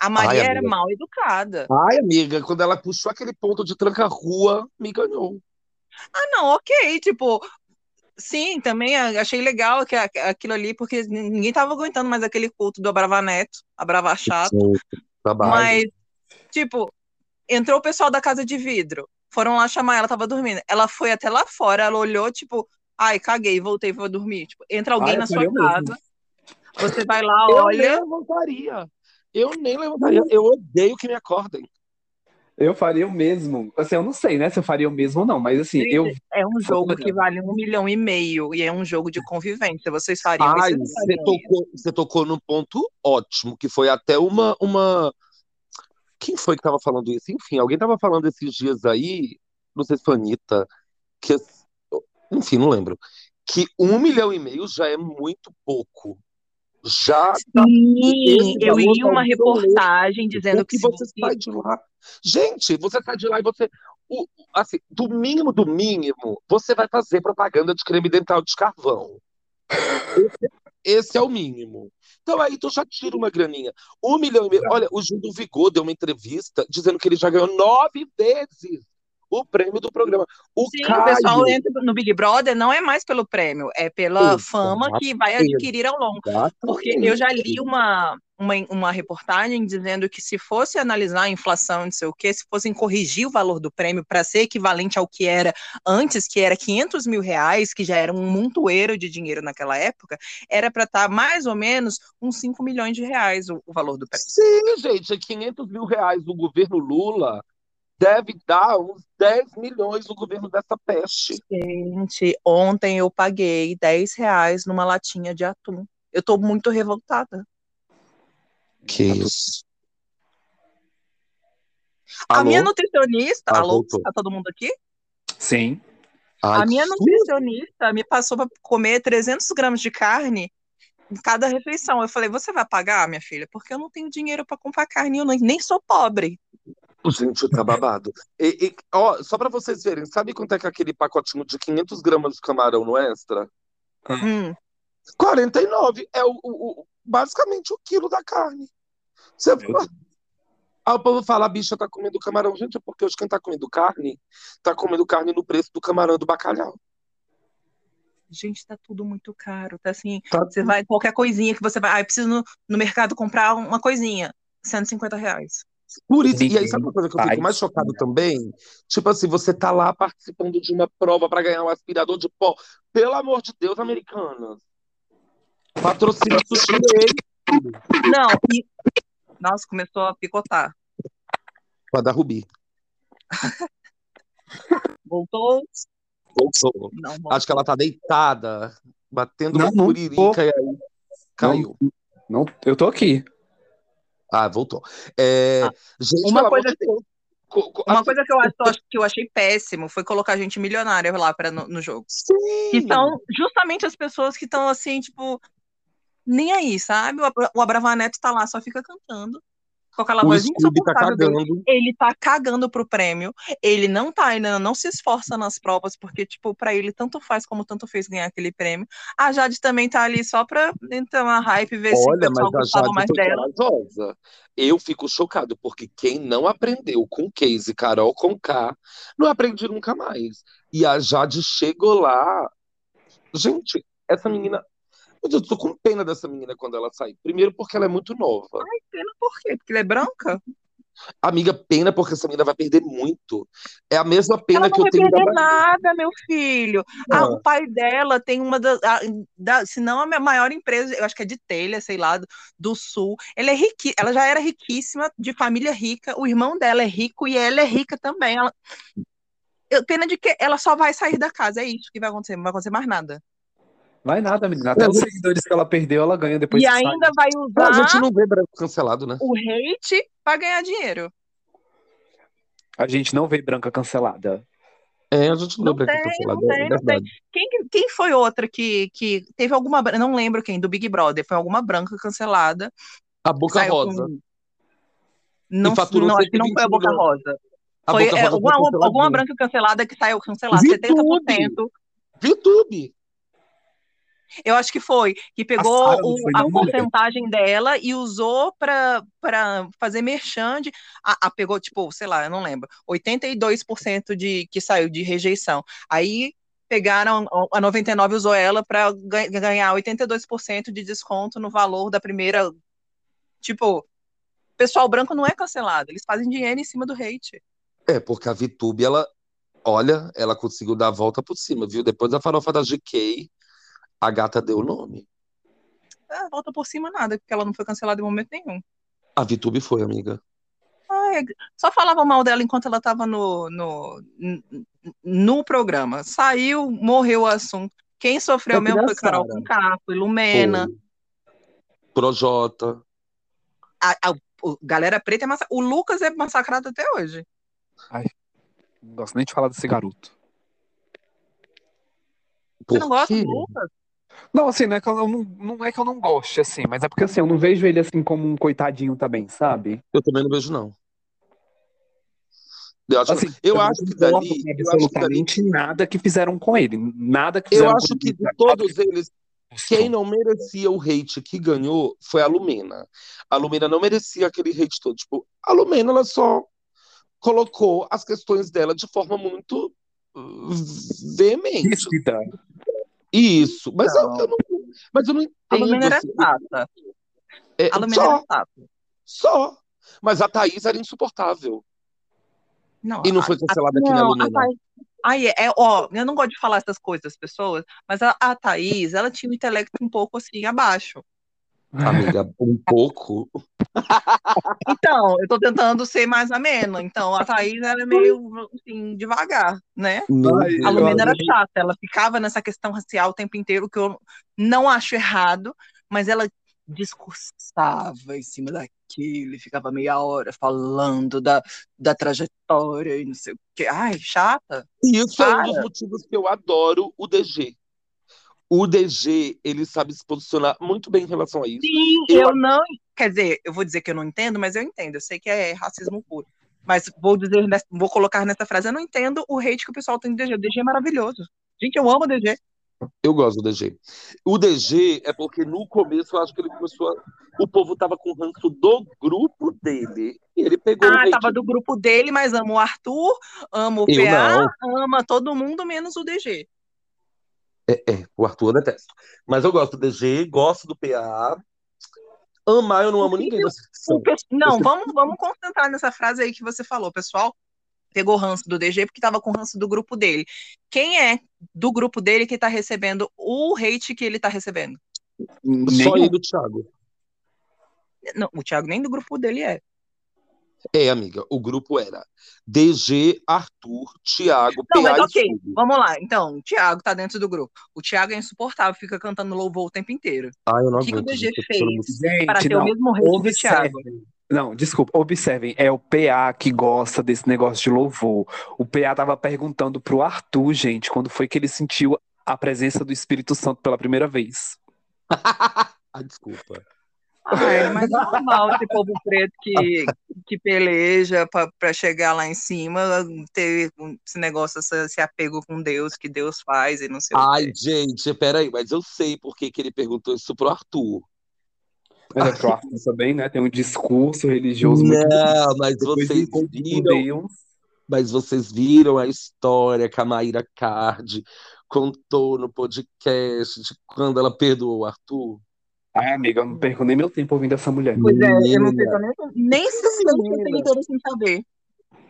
Speaker 3: A Maria Ai, era mal educada.
Speaker 1: Ai, amiga, quando ela puxou aquele ponto de tranca-rua, me ganhou.
Speaker 3: Ah, não, ok. Tipo, sim, também achei legal que aquilo ali, porque ninguém tava aguentando mais aquele culto do Abrava Neto, Abrava Chato. Mas, tipo, entrou o pessoal da casa de vidro. Foram lá chamar ela, tava dormindo. Ela foi até lá fora, ela olhou, tipo, ai, caguei, voltei, vou dormir. Tipo, entra alguém Ai, na sua casa. Mesmo. Você vai lá, olha.
Speaker 1: Eu levantaria. Eu nem levantaria. Eu odeio que me acordem.
Speaker 2: Eu faria o mesmo. Assim, eu não sei, né, se eu faria o mesmo ou não, mas assim, eu.
Speaker 3: É um jogo que vale um milhão e meio e é um jogo de convivência. Vocês fariam
Speaker 1: Ai, isso? Você tocou, você tocou num ponto ótimo, que foi até uma. uma... Quem foi que estava falando isso? Enfim, alguém estava falando esses dias aí, não sei se foi a Anitta, que. Enfim, não lembro. Que um milhão e meio já é muito pouco já
Speaker 3: Sim, eu li uma reportagem dizendo que,
Speaker 1: que você sai de lá. Gente, você sai de lá e você. O, assim, do mínimo do mínimo, você vai fazer propaganda de creme dental de carvão. Esse, esse, é o mínimo. Então aí tu já tira uma graninha. Um milhão e meio. Olha, o Gil do Vigor deu uma entrevista dizendo que ele já ganhou nove vezes o prêmio do programa. O
Speaker 3: Sim, Caio... o pessoal entra no Big Brother não é mais pelo prêmio, é pela fama que vai adquirir ao longo. Porque eu já li uma, uma, uma reportagem dizendo que se fosse analisar a inflação, não sei o quê, se fossem corrigir o valor do prêmio para ser equivalente ao que era antes, que era 500 mil reais, que já era um montoeiro de dinheiro naquela época, era para estar tá mais ou menos uns 5 milhões de reais o, o valor do prêmio.
Speaker 1: Sim, gente, 500 mil reais do governo Lula deve dar uns 10 milhões no governo dessa peste.
Speaker 3: Gente, ontem eu paguei 10 reais numa latinha de atum. Eu tô muito revoltada.
Speaker 1: Que isso.
Speaker 3: A alô? minha nutricionista. Ah, alô, voltou. tá todo mundo aqui?
Speaker 2: Sim.
Speaker 3: Ai, a minha nutricionista me passou para comer 300 gramas de carne em cada refeição. Eu falei, você vai pagar, minha filha? Porque eu não tenho dinheiro para comprar carne, eu nem sou pobre.
Speaker 1: Gente, tá babado. E, e, ó, só para vocês verem, sabe quanto é que é aquele pacotinho de 500 gramas de camarão no extra?
Speaker 3: Hum.
Speaker 1: 49. É o, o, o, basicamente o quilo da carne. Você fala... Aí o povo fala, a bicha tá comendo camarão. Gente, é porque hoje quem tá comendo carne, tá comendo carne no preço do camarão do bacalhau.
Speaker 3: Gente, tá tudo muito caro. Tá assim, tá você vai, qualquer coisinha que você vai. Ah, eu preciso no, no mercado comprar uma coisinha. 150 reais.
Speaker 1: Por isso, e aí sabe uma coisa que eu fico mais chocado também? Tipo assim, você tá lá participando de uma prova para ganhar um aspirador de pó. Pelo amor de Deus, americanas. Patrocínio sushi
Speaker 3: Não, e... Nossa, começou a picotar.
Speaker 1: Com a da Rubi.
Speaker 3: Voltou?
Speaker 1: Voltou. Não, voltou. Acho que ela tá deitada, batendo não, uma curirica e aí caiu.
Speaker 2: Não, não, eu tô aqui.
Speaker 1: Ah, voltou. É,
Speaker 3: ah, gente, uma coisa que, uma assim, coisa que eu, acho, que eu achei péssimo foi colocar gente milionária lá pra, no, no jogo.
Speaker 1: Sim.
Speaker 3: Que são justamente as pessoas que estão assim, tipo, nem aí, sabe? O, o Abravanete tá lá, só fica cantando. Com aquela
Speaker 1: O
Speaker 3: voz
Speaker 1: tá
Speaker 3: insuportável dele.
Speaker 1: cagando.
Speaker 3: Ele tá cagando pro prêmio. Ele não tá ainda, não se esforça nas provas, porque, tipo, pra ele tanto faz como tanto fez ganhar aquele prêmio. A Jade também tá ali só pra entrar na hype, ver se o
Speaker 1: Olha,
Speaker 3: pessoal
Speaker 1: mas a
Speaker 3: gostava
Speaker 1: Jade
Speaker 3: mais dela.
Speaker 1: corajosa. Eu fico chocado, porque quem não aprendeu com Case Carol com K, não aprende nunca mais. E a Jade chegou lá. Gente, essa menina. Meu Deus, eu tô com pena dessa menina quando ela sair. Primeiro, porque ela é muito nova.
Speaker 3: Pena por quê? Porque ele é branca?
Speaker 1: Amiga, pena porque essa menina vai perder muito. É a mesma
Speaker 3: Ela
Speaker 1: pena
Speaker 3: não
Speaker 1: que eu
Speaker 3: vai
Speaker 1: tenho da
Speaker 3: perder
Speaker 1: Bahia.
Speaker 3: nada, meu filho. Ah, o pai dela tem uma das, a- da, se não a maior empresa, eu acho que é de telha, sei lá, do, do sul. Ele é riqui, ela já era riquíssima, de família rica. O irmão dela é rico e ela é rica também. Ela, eu, pena de que ela só vai sair da casa, é isso que vai acontecer, não vai acontecer mais nada.
Speaker 2: Vai nada, menina. Até
Speaker 1: Não,
Speaker 2: os seguidores que ela perdeu, ela ganha depois
Speaker 3: e
Speaker 2: que sai.
Speaker 3: ainda vai
Speaker 1: A gente
Speaker 3: usar
Speaker 1: não vê branco cancelado, né?
Speaker 3: o hate para ganhar dinheiro.
Speaker 2: A gente não vê branca cancelada.
Speaker 1: É, a gente não vê
Speaker 3: Não
Speaker 1: branco
Speaker 3: tem,
Speaker 1: cancelado,
Speaker 3: não
Speaker 1: é
Speaker 3: tem, não tem. Quem, quem foi outra que, que teve alguma, não lembro quem, do Big Brother, foi alguma branca cancelada,
Speaker 1: A Boca Rosa.
Speaker 3: com Não, não, acho que não foi a
Speaker 1: 120
Speaker 3: Boca. Rosa.
Speaker 1: A
Speaker 3: Foi
Speaker 1: Boca
Speaker 3: é,
Speaker 1: Rosa
Speaker 3: alguma, alguma branca cancelada que saiu, lá,
Speaker 1: VTube.
Speaker 3: 70%.
Speaker 1: VTube.
Speaker 3: Eu acho que foi, que
Speaker 2: A
Speaker 3: pegou
Speaker 2: não
Speaker 3: o- a porcentagem dela e usou para fazer merchan de. A, a pegou, tipo, sei lá, eu não lembro, 82% de que saiu de rejeição. Aí pegaram a 99 usou ela para ganhar 82% de desconto no valor da primeira. Tipo, pessoal branco não é cancelado, eles fazem dinheiro em cima do hate.
Speaker 1: É, porque a VTube, ela, olha, ela conseguiu dar a volta por cima, viu? Depois da farofa da GK, a gata deu o nome.
Speaker 3: Ah, volta por cima nada, porque ela não foi cancelada em momento nenhum.
Speaker 1: A VTube foi, amiga.
Speaker 3: Ai, só falava mal dela enquanto ela estava no, no, no programa. Saiu, morreu o assunto. Quem sofreu
Speaker 1: É
Speaker 3: mesmo
Speaker 1: a
Speaker 3: foi Carol. Conká, foi Lumena.
Speaker 1: Foi. Projota.
Speaker 3: A, a- o Galera Preta é massa... O Lucas é massacrado até hoje.
Speaker 2: Não gosto nem de falar desse garoto.
Speaker 1: Por
Speaker 3: Você não gosta do Lucas?
Speaker 2: Não, assim, não é que eu não, não é que eu não goste, assim, mas é porque assim, eu não vejo ele assim como um coitadinho também, sabe?
Speaker 1: Eu também não vejo, não. Eu acho,
Speaker 2: Assim,
Speaker 1: eu
Speaker 2: não
Speaker 1: acho que dali, eu acho que dali,
Speaker 2: absolutamente nada que fizeram com ele. Nada que
Speaker 1: eu acho que de todos eles, quem não merecia o hate que ganhou foi a Lumena. A Lumena não merecia aquele hate todo. Tipo, a Lumena, ela só colocou as questões dela de forma muito uh, veemente.
Speaker 2: Ríspida.
Speaker 1: Isso, mas eu,
Speaker 3: Não.
Speaker 1: eu não, mas eu não
Speaker 3: A Lumena
Speaker 1: entendo.
Speaker 3: era
Speaker 1: assim,
Speaker 3: chata.
Speaker 1: é,
Speaker 3: A Lumena era
Speaker 1: só,
Speaker 3: chata.
Speaker 1: só. Mas a Thaís era insuportável.
Speaker 3: Não,
Speaker 1: E não
Speaker 3: a-
Speaker 1: foi cancelada que nem a
Speaker 3: não, a
Speaker 1: Lumena.
Speaker 3: Thaís. Ai, é, é, ó, eu não gosto de falar essas coisas das pessoas, mas a, a Thaís, ela tinha um intelecto um pouco assim abaixo.
Speaker 1: Amiga, um pouco.
Speaker 3: Então, eu tô tentando ser mais amena. Então, a Thaís era meio, assim, devagar, né?
Speaker 2: Ai,
Speaker 3: A. Lumena era chata, ela ficava nessa questão racial o tempo inteiro, que eu não acho errado, mas ela discursava em cima daquilo e ficava meia hora falando da, da trajetória e não sei o quê. Ai, chata.
Speaker 1: E isso é um dos
Speaker 3: Para.
Speaker 1: motivos que eu adoro o DG. O DG, ele sabe se posicionar muito bem em relação a isso.
Speaker 3: Sim,
Speaker 1: Eu
Speaker 3: eu não. Quer dizer, eu vou dizer que eu não entendo, mas eu entendo. Eu sei que é racismo puro. Mas vou dizer, vou colocar nessa frase, eu não entendo o hate que o pessoal tem do DG. O DG é maravilhoso. Gente, eu amo o DG.
Speaker 1: Eu gosto do DG. O DG é porque no começo eu acho que ele começou a... O povo tava com ranço do grupo dele. E ele pegou o
Speaker 3: Ah,
Speaker 1: hate.
Speaker 3: tava do grupo dele, mas amo o Arthur, amo o
Speaker 1: Eu
Speaker 3: PA,
Speaker 1: não.
Speaker 3: ama todo mundo, menos o DG.
Speaker 1: É, é, o Arthur eu detesto. Mas eu gosto do DG, gosto do PA. Amar, eu não amo ninguém
Speaker 3: Não, vamos, vamos concentrar nessa frase aí que você falou, pessoal. Pegou ranço do DG porque tava com ranço do grupo dele. Quem é do grupo dele que tá recebendo o hate que ele tá recebendo?
Speaker 1: Só ele e o Thiago.
Speaker 3: Não, o Thiago nem do grupo dele é.
Speaker 1: É, amiga, o grupo era DG, Arthur, Thiago,
Speaker 3: Não, mas
Speaker 1: PA e
Speaker 3: ok, vamos lá. Então, o Thiago tá dentro do grupo. O Thiago é insuportável, fica cantando louvor o tempo inteiro.
Speaker 1: Ai, eu não
Speaker 3: O que, que o DG
Speaker 1: gente,
Speaker 3: fez
Speaker 1: muito-
Speaker 3: para
Speaker 2: Gente,
Speaker 3: ter o
Speaker 2: não.
Speaker 3: mesmo hate do?
Speaker 2: Observem. Não, desculpa, observem, é o PA que gosta desse negócio de louvor. O PA tava perguntando pro Arthur, gente, quando foi que ele sentiu a presença do Espírito Santo pela primeira vez.
Speaker 1: Ai, desculpa.
Speaker 3: Ai, mas é normal esse povo preto que, que peleja para chegar lá em cima, ter esse negócio, esse, esse, apego com Deus, que Deus faz e não sei
Speaker 1: Ai, o quê. gente, peraí, mas eu sei por que, que ele perguntou isso pro Arthur.
Speaker 2: Mas é pro Arthur também, né? Tem um discurso religioso
Speaker 1: muito. Não, mas vocês viram. Mas vocês viram a história que a Maíra Card contou no podcast de quando ela perdoou o Arthur?
Speaker 2: Ai, amiga, eu não perco nem meu tempo ouvindo essa mulher.
Speaker 3: Pois é, eu não perco nem, nem se eu tenho interesse em saber.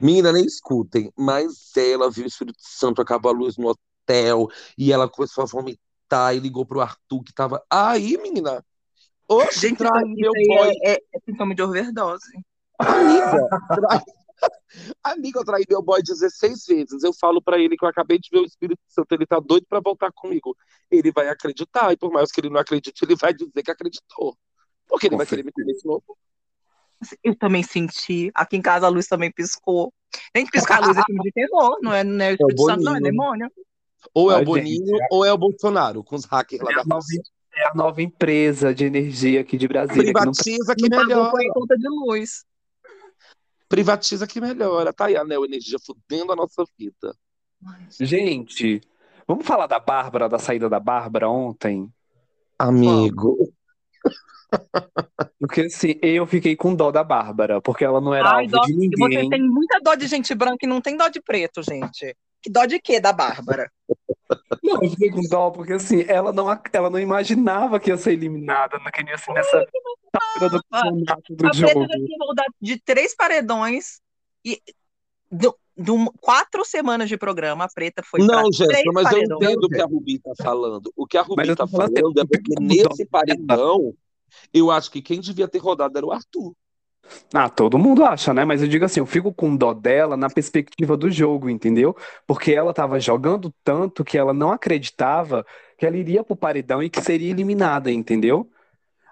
Speaker 1: Menina, nem escutem, mas ela viu o Espírito Santo, acabou a luz no hotel, e ela começou a vomitar e ligou pro Arthur, que tava. Aí, menina!
Speaker 3: Oxe, Gente, trai meu boy. É, é, é sintoma de overdose.
Speaker 1: Amiga, trai... Amiga, eu traí meu boy 16 vezes. Eu falo para ele que eu acabei de ver o Espírito Santo, ele tá doido para voltar comigo. Ele vai acreditar, e por mais que ele não acredite, ele vai dizer que acreditou. Porque ele vai querer me comer de novo.
Speaker 3: Eu também senti. Aqui em casa a luz também piscou. Nem piscar a luz é filme de terror, não é, não é o Espírito é Santo, não, é demônio.
Speaker 1: Ou é o Boninho, gente, é... ou é o Bolsonaro, com os hackers lá é da nova,
Speaker 2: É a nova empresa de energia aqui de Brasília.
Speaker 1: Privatiza que, não... que melhor.
Speaker 3: Foi conta de luz.
Speaker 1: Privatiza que melhora, tá aí a Neo Energia fudendo a nossa vida.
Speaker 2: Gente, vamos falar da Bárbara, da saída da Bárbara ontem?
Speaker 1: Amigo.
Speaker 2: Porque assim, eu fiquei com dó da Bárbara, porque ela não era Ai, alvo dó, de ninguém.
Speaker 3: Você tem muita dó de gente branca e não tem dó de preto, gente. Que dó de quê da Bárbara?
Speaker 2: Não, eu fiquei com dó, porque assim, ela não, ela não imaginava que ia ser eliminada naquele, assim, nessa do
Speaker 3: campeonato do a jogo. de três paredões e do, do, quatro semanas de programa, a Preta foi
Speaker 1: Não, Jéssica, mas paredões. eu entendo o que a Rubi está falando. O que a Rubi está falando é porque nesse paredão, eu acho que quem devia ter rodado era o Arthur.
Speaker 2: Ah, todo mundo acha, né? Mas eu digo assim, eu fico com dó dela na perspectiva do jogo, entendeu? Porque ela tava jogando tanto que ela não acreditava que ela iria pro paredão e que seria eliminada, entendeu?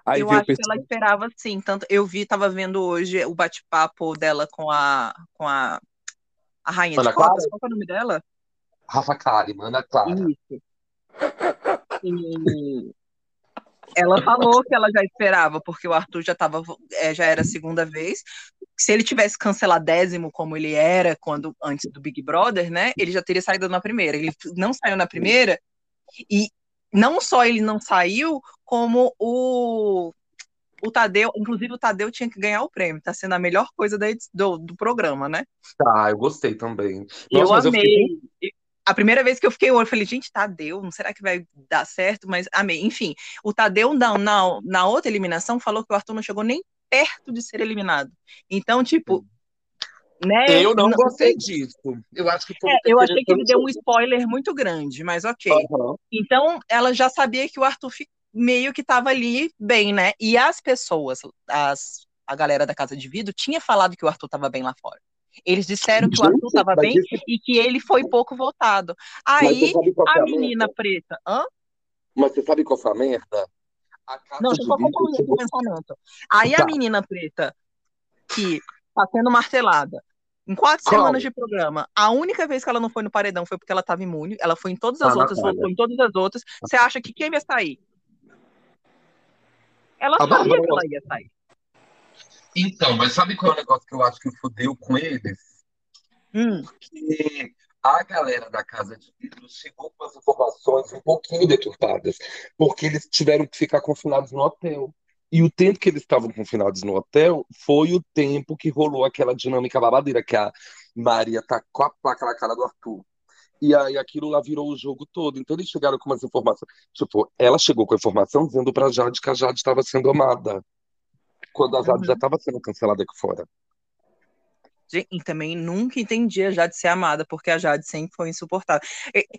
Speaker 3: Aí eu acho que ela esperava sim. Tanto eu vi, tava vendo hoje o bate-papo dela com a com a, a rainha Ana de Copas. Qual é o nome dela?
Speaker 1: Rafa Kalimann, Ana Clara. Isso.
Speaker 3: E ela falou que ela já esperava, porque o Arthur já tava, é, já era a segunda vez. Se ele tivesse canceladésimo como ele era quando antes do Big Brother, né? Ele já teria saído na primeira. Ele não saiu na primeira e não só ele não saiu, como o, o Tadeu, inclusive o Tadeu tinha que ganhar o prêmio, tá sendo a melhor coisa da, do, do programa, né?
Speaker 1: Tá, eu gostei também.
Speaker 3: Nossa, eu amei. Eu fiquei... A primeira vez que eu fiquei, eu falei, gente, Tadeu, não será que vai dar certo? Mas amei. Enfim, o Tadeu, na, na, na outra eliminação, falou que o Arthur não chegou nem perto de ser eliminado. Então, tipo, né?
Speaker 1: Eu não, não gostei disso. Eu acho que
Speaker 3: é, eu achei que ele deu um spoiler muito grande, mas ok. Uhum. Então ela já sabia que o Arthur meio que estava ali bem, né? E as pessoas, as, a galera da casa de vidro tinha falado que o Arthur estava bem lá fora. Eles disseram que o Arthur estava bem e que ele foi pouco votado. Aí a é menina preta, hã?
Speaker 1: Mas você sabe qual foi a merda?
Speaker 3: A não, deixa eu só concluir o pensamento. Aí tá. a menina preta que está sendo martelada em quatro Qual? semanas de programa, a única vez que ela não foi no paredão foi porque ela estava imune. Ela foi em todas as ah, outras, votou em todas as outras. Você acha que quem ia sair? Ela a sabia que ela ia sair.
Speaker 1: Então, mas sabe qual é o negócio que eu acho que fudeu com eles?
Speaker 3: Hum.
Speaker 1: Que a galera da Casa de Vidro chegou com as informações um pouquinho deturpadas, porque eles tiveram que ficar confinados no hotel. E o tempo que eles estavam confinados no hotel foi o tempo que rolou aquela dinâmica babadeira, que a Maria tá com a placa na cara do Arthur. E aí aquilo lá virou o jogo todo. Então eles chegaram com umas informações. Tipo, ela chegou com a informação dizendo pra Jade que a Jade estava sendo amada. Quando a Jade uhum. já estava sendo cancelada aqui fora.
Speaker 3: E também nunca entendi a Jade ser amada, porque a Jade sempre foi insuportável.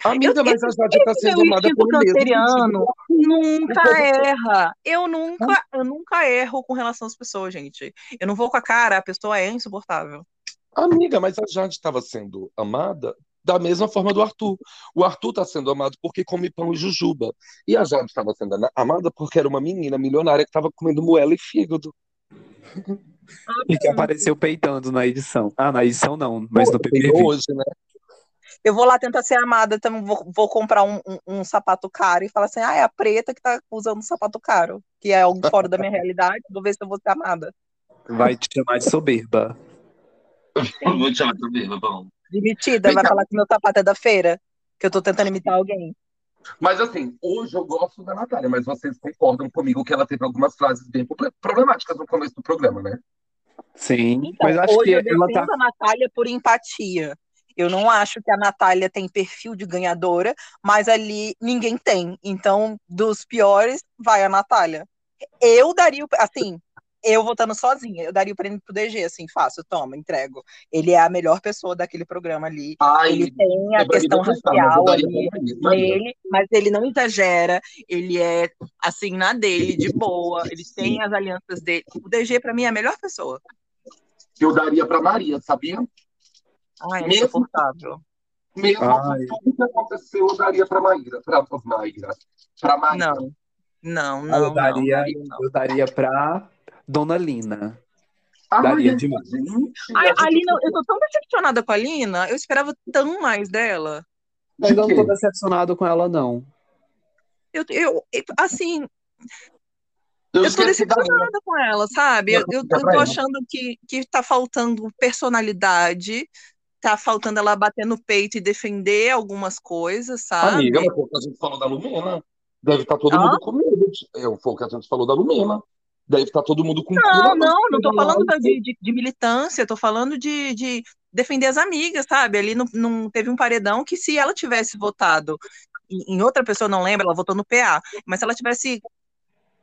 Speaker 1: Amiga, eu, mas a Jade está sendo amada por
Speaker 3: canceriano Nunca erra. Eu nunca, eu nunca erro com relação às pessoas, gente. Eu não vou com a cara, a pessoa é insuportável.
Speaker 1: Amiga, mas a Jade estava sendo amada da mesma forma do Arthur. O Arthur está sendo amado porque come pão e jujuba. E a Jade estava sendo amada porque era uma menina milionária que estava comendo moela e fígado.
Speaker 2: E que apareceu peitando na edição. Ah, na edição não, mas Pô, no PPV.
Speaker 1: Hoje, né?
Speaker 3: Eu vou lá tentar ser amada, então vou, vou comprar um, um, um, sapato caro e falar assim: ah, é a preta que tá usando um sapato caro, que é algo fora da minha realidade, vou ver se eu vou ser amada.
Speaker 2: Vai te chamar de soberba.
Speaker 1: Vou te chamar de soberba, bom.
Speaker 3: Demitida, vai falar que meu sapato é da feira, que eu tô tentando imitar alguém.
Speaker 1: Mas assim, hoje eu gosto da Natália, mas vocês concordam comigo que ela teve algumas frases bem problemáticas no começo do programa, né?
Speaker 2: Sim,
Speaker 3: então,
Speaker 2: mas acho
Speaker 3: hoje
Speaker 2: que
Speaker 3: eu
Speaker 2: ela tá.
Speaker 3: a Natália por empatia. Eu não acho que a Natália tem perfil de ganhadora, mas ali ninguém tem. Então, dos piores, vai a Natália. Eu daria, assim, eu votando sozinha, eu daria o prêmio pro DG, assim, fácil, toma, entrego. Ele é a melhor pessoa daquele programa ali. Ai, ele tem a questão racial ali nele, mas ele não exagera, ele é, assim, na dele, de boa, ele tem as alianças dele. O DG, para mim, é a melhor pessoa.
Speaker 1: Eu daria para Maria, sabia?
Speaker 3: Ai, é mesmo, insuportável.
Speaker 1: Mesmo Ai. tudo que aconteceu, eu daria para Maíra, para Maíra, para Maíra.
Speaker 3: Não. Não, não,
Speaker 2: eu daria,
Speaker 3: não,
Speaker 2: eu daria para Dona Lina. Ah, Daria demais.
Speaker 3: A, a Lina, eu tô tão decepcionada com a Lina, eu esperava tão mais dela.
Speaker 2: Mas eu não tô decepcionado com ela, não.
Speaker 3: Eu, eu assim. Eu, eu tô decepcionada com ela, sabe? Eu, eu, eu tô achando que, que tá faltando personalidade, tá faltando ela bater no peito e defender algumas coisas, sabe?
Speaker 1: Amiga, mas foi o que a gente falou da Lumena. Deve estar tá todo ah? mundo com medo. Eu, foi o que a gente falou da Lumena. Deve estar tá todo mundo com
Speaker 3: Não, não, não tô falando de, de, de militância, tô falando de, de defender as amigas, sabe? Ali não, não teve um paredão que se ela tivesse votado em, em outra pessoa, não lembro, ela votou no PA, mas se ela tivesse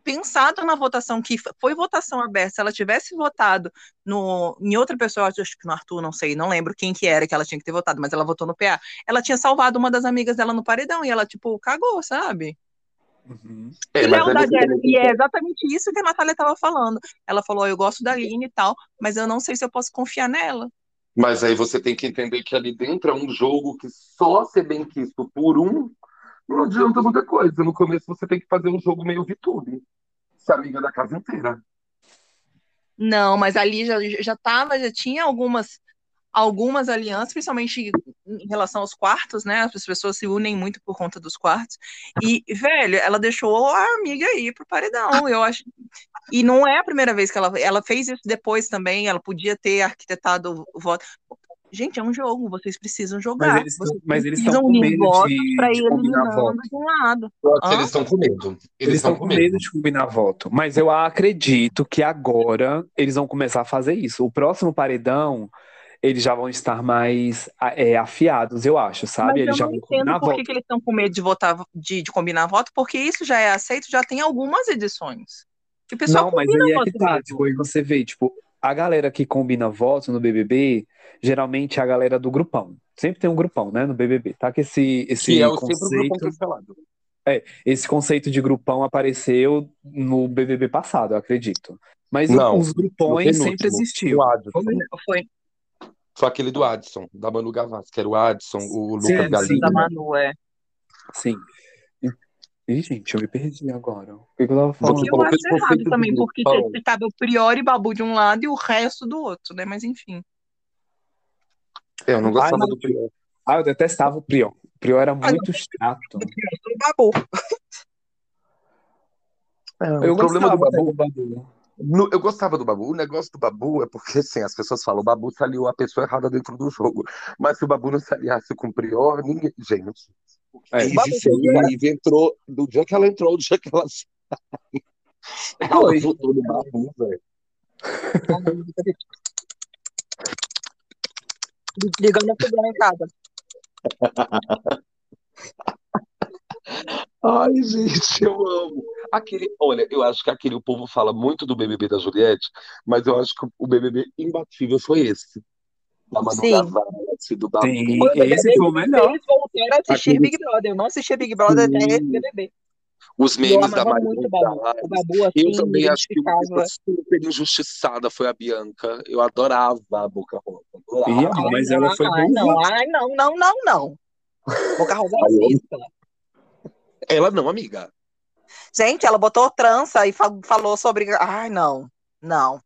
Speaker 3: pensado na votação que foi votação aberta, se ela tivesse votado no, em outra pessoa, acho que no Arthur, não sei, não lembro quem que era que ela tinha que ter votado, mas ela votou no PA, ela tinha salvado uma das amigas dela no paredão e ela, tipo, cagou, sabe?
Speaker 1: Uhum.
Speaker 3: É, e lealdade é, e é exatamente isso que a Natália estava falando. Ela falou: eu gosto da Aline e tal, mas eu não sei se eu posso confiar nela.
Speaker 1: Mas aí você tem que entender que ali dentro é um jogo que só ser bem quisto por um não adianta muita coisa. No começo você tem que fazer um jogo meio VTube. Se amiga da casa inteira.
Speaker 3: Não, mas ali já, já tava, já tinha algumas algumas alianças, principalmente em relação aos quartos, né? As pessoas se unem muito por conta dos quartos. E, velho, ela deixou a amiga ir pro paredão. Eu acho. E não é a primeira vez que ela, ela fez isso depois também. Ela podia ter arquitetado o voto. Gente, é um jogo, vocês precisam jogar.
Speaker 2: Mas eles, vocês mas eles estão com medo de,
Speaker 3: pra
Speaker 2: de combinar voto.
Speaker 3: De um lado.
Speaker 1: Eles estão com medo.
Speaker 2: Eles, eles estão com medo. medo de combinar voto. Mas eu acredito que agora eles vão começar a fazer isso. O próximo paredão eles já vão estar mais é, afiados, eu acho, sabe?
Speaker 3: Mas
Speaker 2: eles
Speaker 3: eu já não entendo por que, que eles estão com medo de votar, de, de, combinar voto, porque isso já é aceito, já tem algumas edições.
Speaker 2: Que o pessoal não, mas aí é que tá, tipo, aí você vê, tipo, a galera que combina voto no BBB, geralmente é a galera do grupão. Sempre tem um grupão, né, no BBB, tá? Que esse, esse
Speaker 1: que é
Speaker 2: conceito... É, esse conceito de grupão apareceu no BBB passado, eu acredito. Mas não, os grupões sempre existiu.
Speaker 3: Foi, foi,
Speaker 1: foi aquele do Adson, da Manu Gavassi, que era o Adson, o Lucas Galinha.
Speaker 3: da Manu, é.
Speaker 2: Sim. Ih, gente, eu me perdi agora. O que, eu tava falando?
Speaker 3: Eu acho errado também, porque estava o Prior e Babu de um lado e o resto do outro, né? Mas enfim.
Speaker 1: É, eu não gostava Ai, do Prior.
Speaker 2: Ah, eu detestava o Prior. O Prior era muito chato. O
Speaker 3: Babu.
Speaker 1: É, eu o problema do Babu, do Babu no, eu gostava do Babu. O negócio do Babu é porque, assim, as pessoas falam, o Babu saliu a pessoa errada dentro do jogo. Mas se o Babu não se aliasse com o Prior, ninguém. Gente. É, o Babu, entrou, do dia que ela entrou, do dia que ela saiu. Ela votou no Babu, velho.
Speaker 3: Ligando a fogão em casa.
Speaker 1: Ai, gente, eu amo. Aquele, olha, eu acho que aquele o povo fala muito do BBB da Juliette, mas eu acho que o BBB imbatível foi esse. Da Manu
Speaker 3: Sim.
Speaker 1: Gavassi, do Babu.
Speaker 2: Sim, esse foi o melhor.
Speaker 3: Eles voltaram a assistir aquele... Big Brother. Eu não assisti Big Brother Sim. até esse BBB.
Speaker 1: Os memes da Maria
Speaker 3: muito Babu. O Babu, assim,
Speaker 1: Eu também acho que uma super injustiçada foi a Bianca. Eu adorava a Boca Rosa.
Speaker 2: Mas ela foi
Speaker 3: ai, não, ai, não, não, não, não. Boca Rosa é.
Speaker 1: Ela não, amiga.
Speaker 3: Gente, ela botou trança e falou sobre. Ai, não. Não.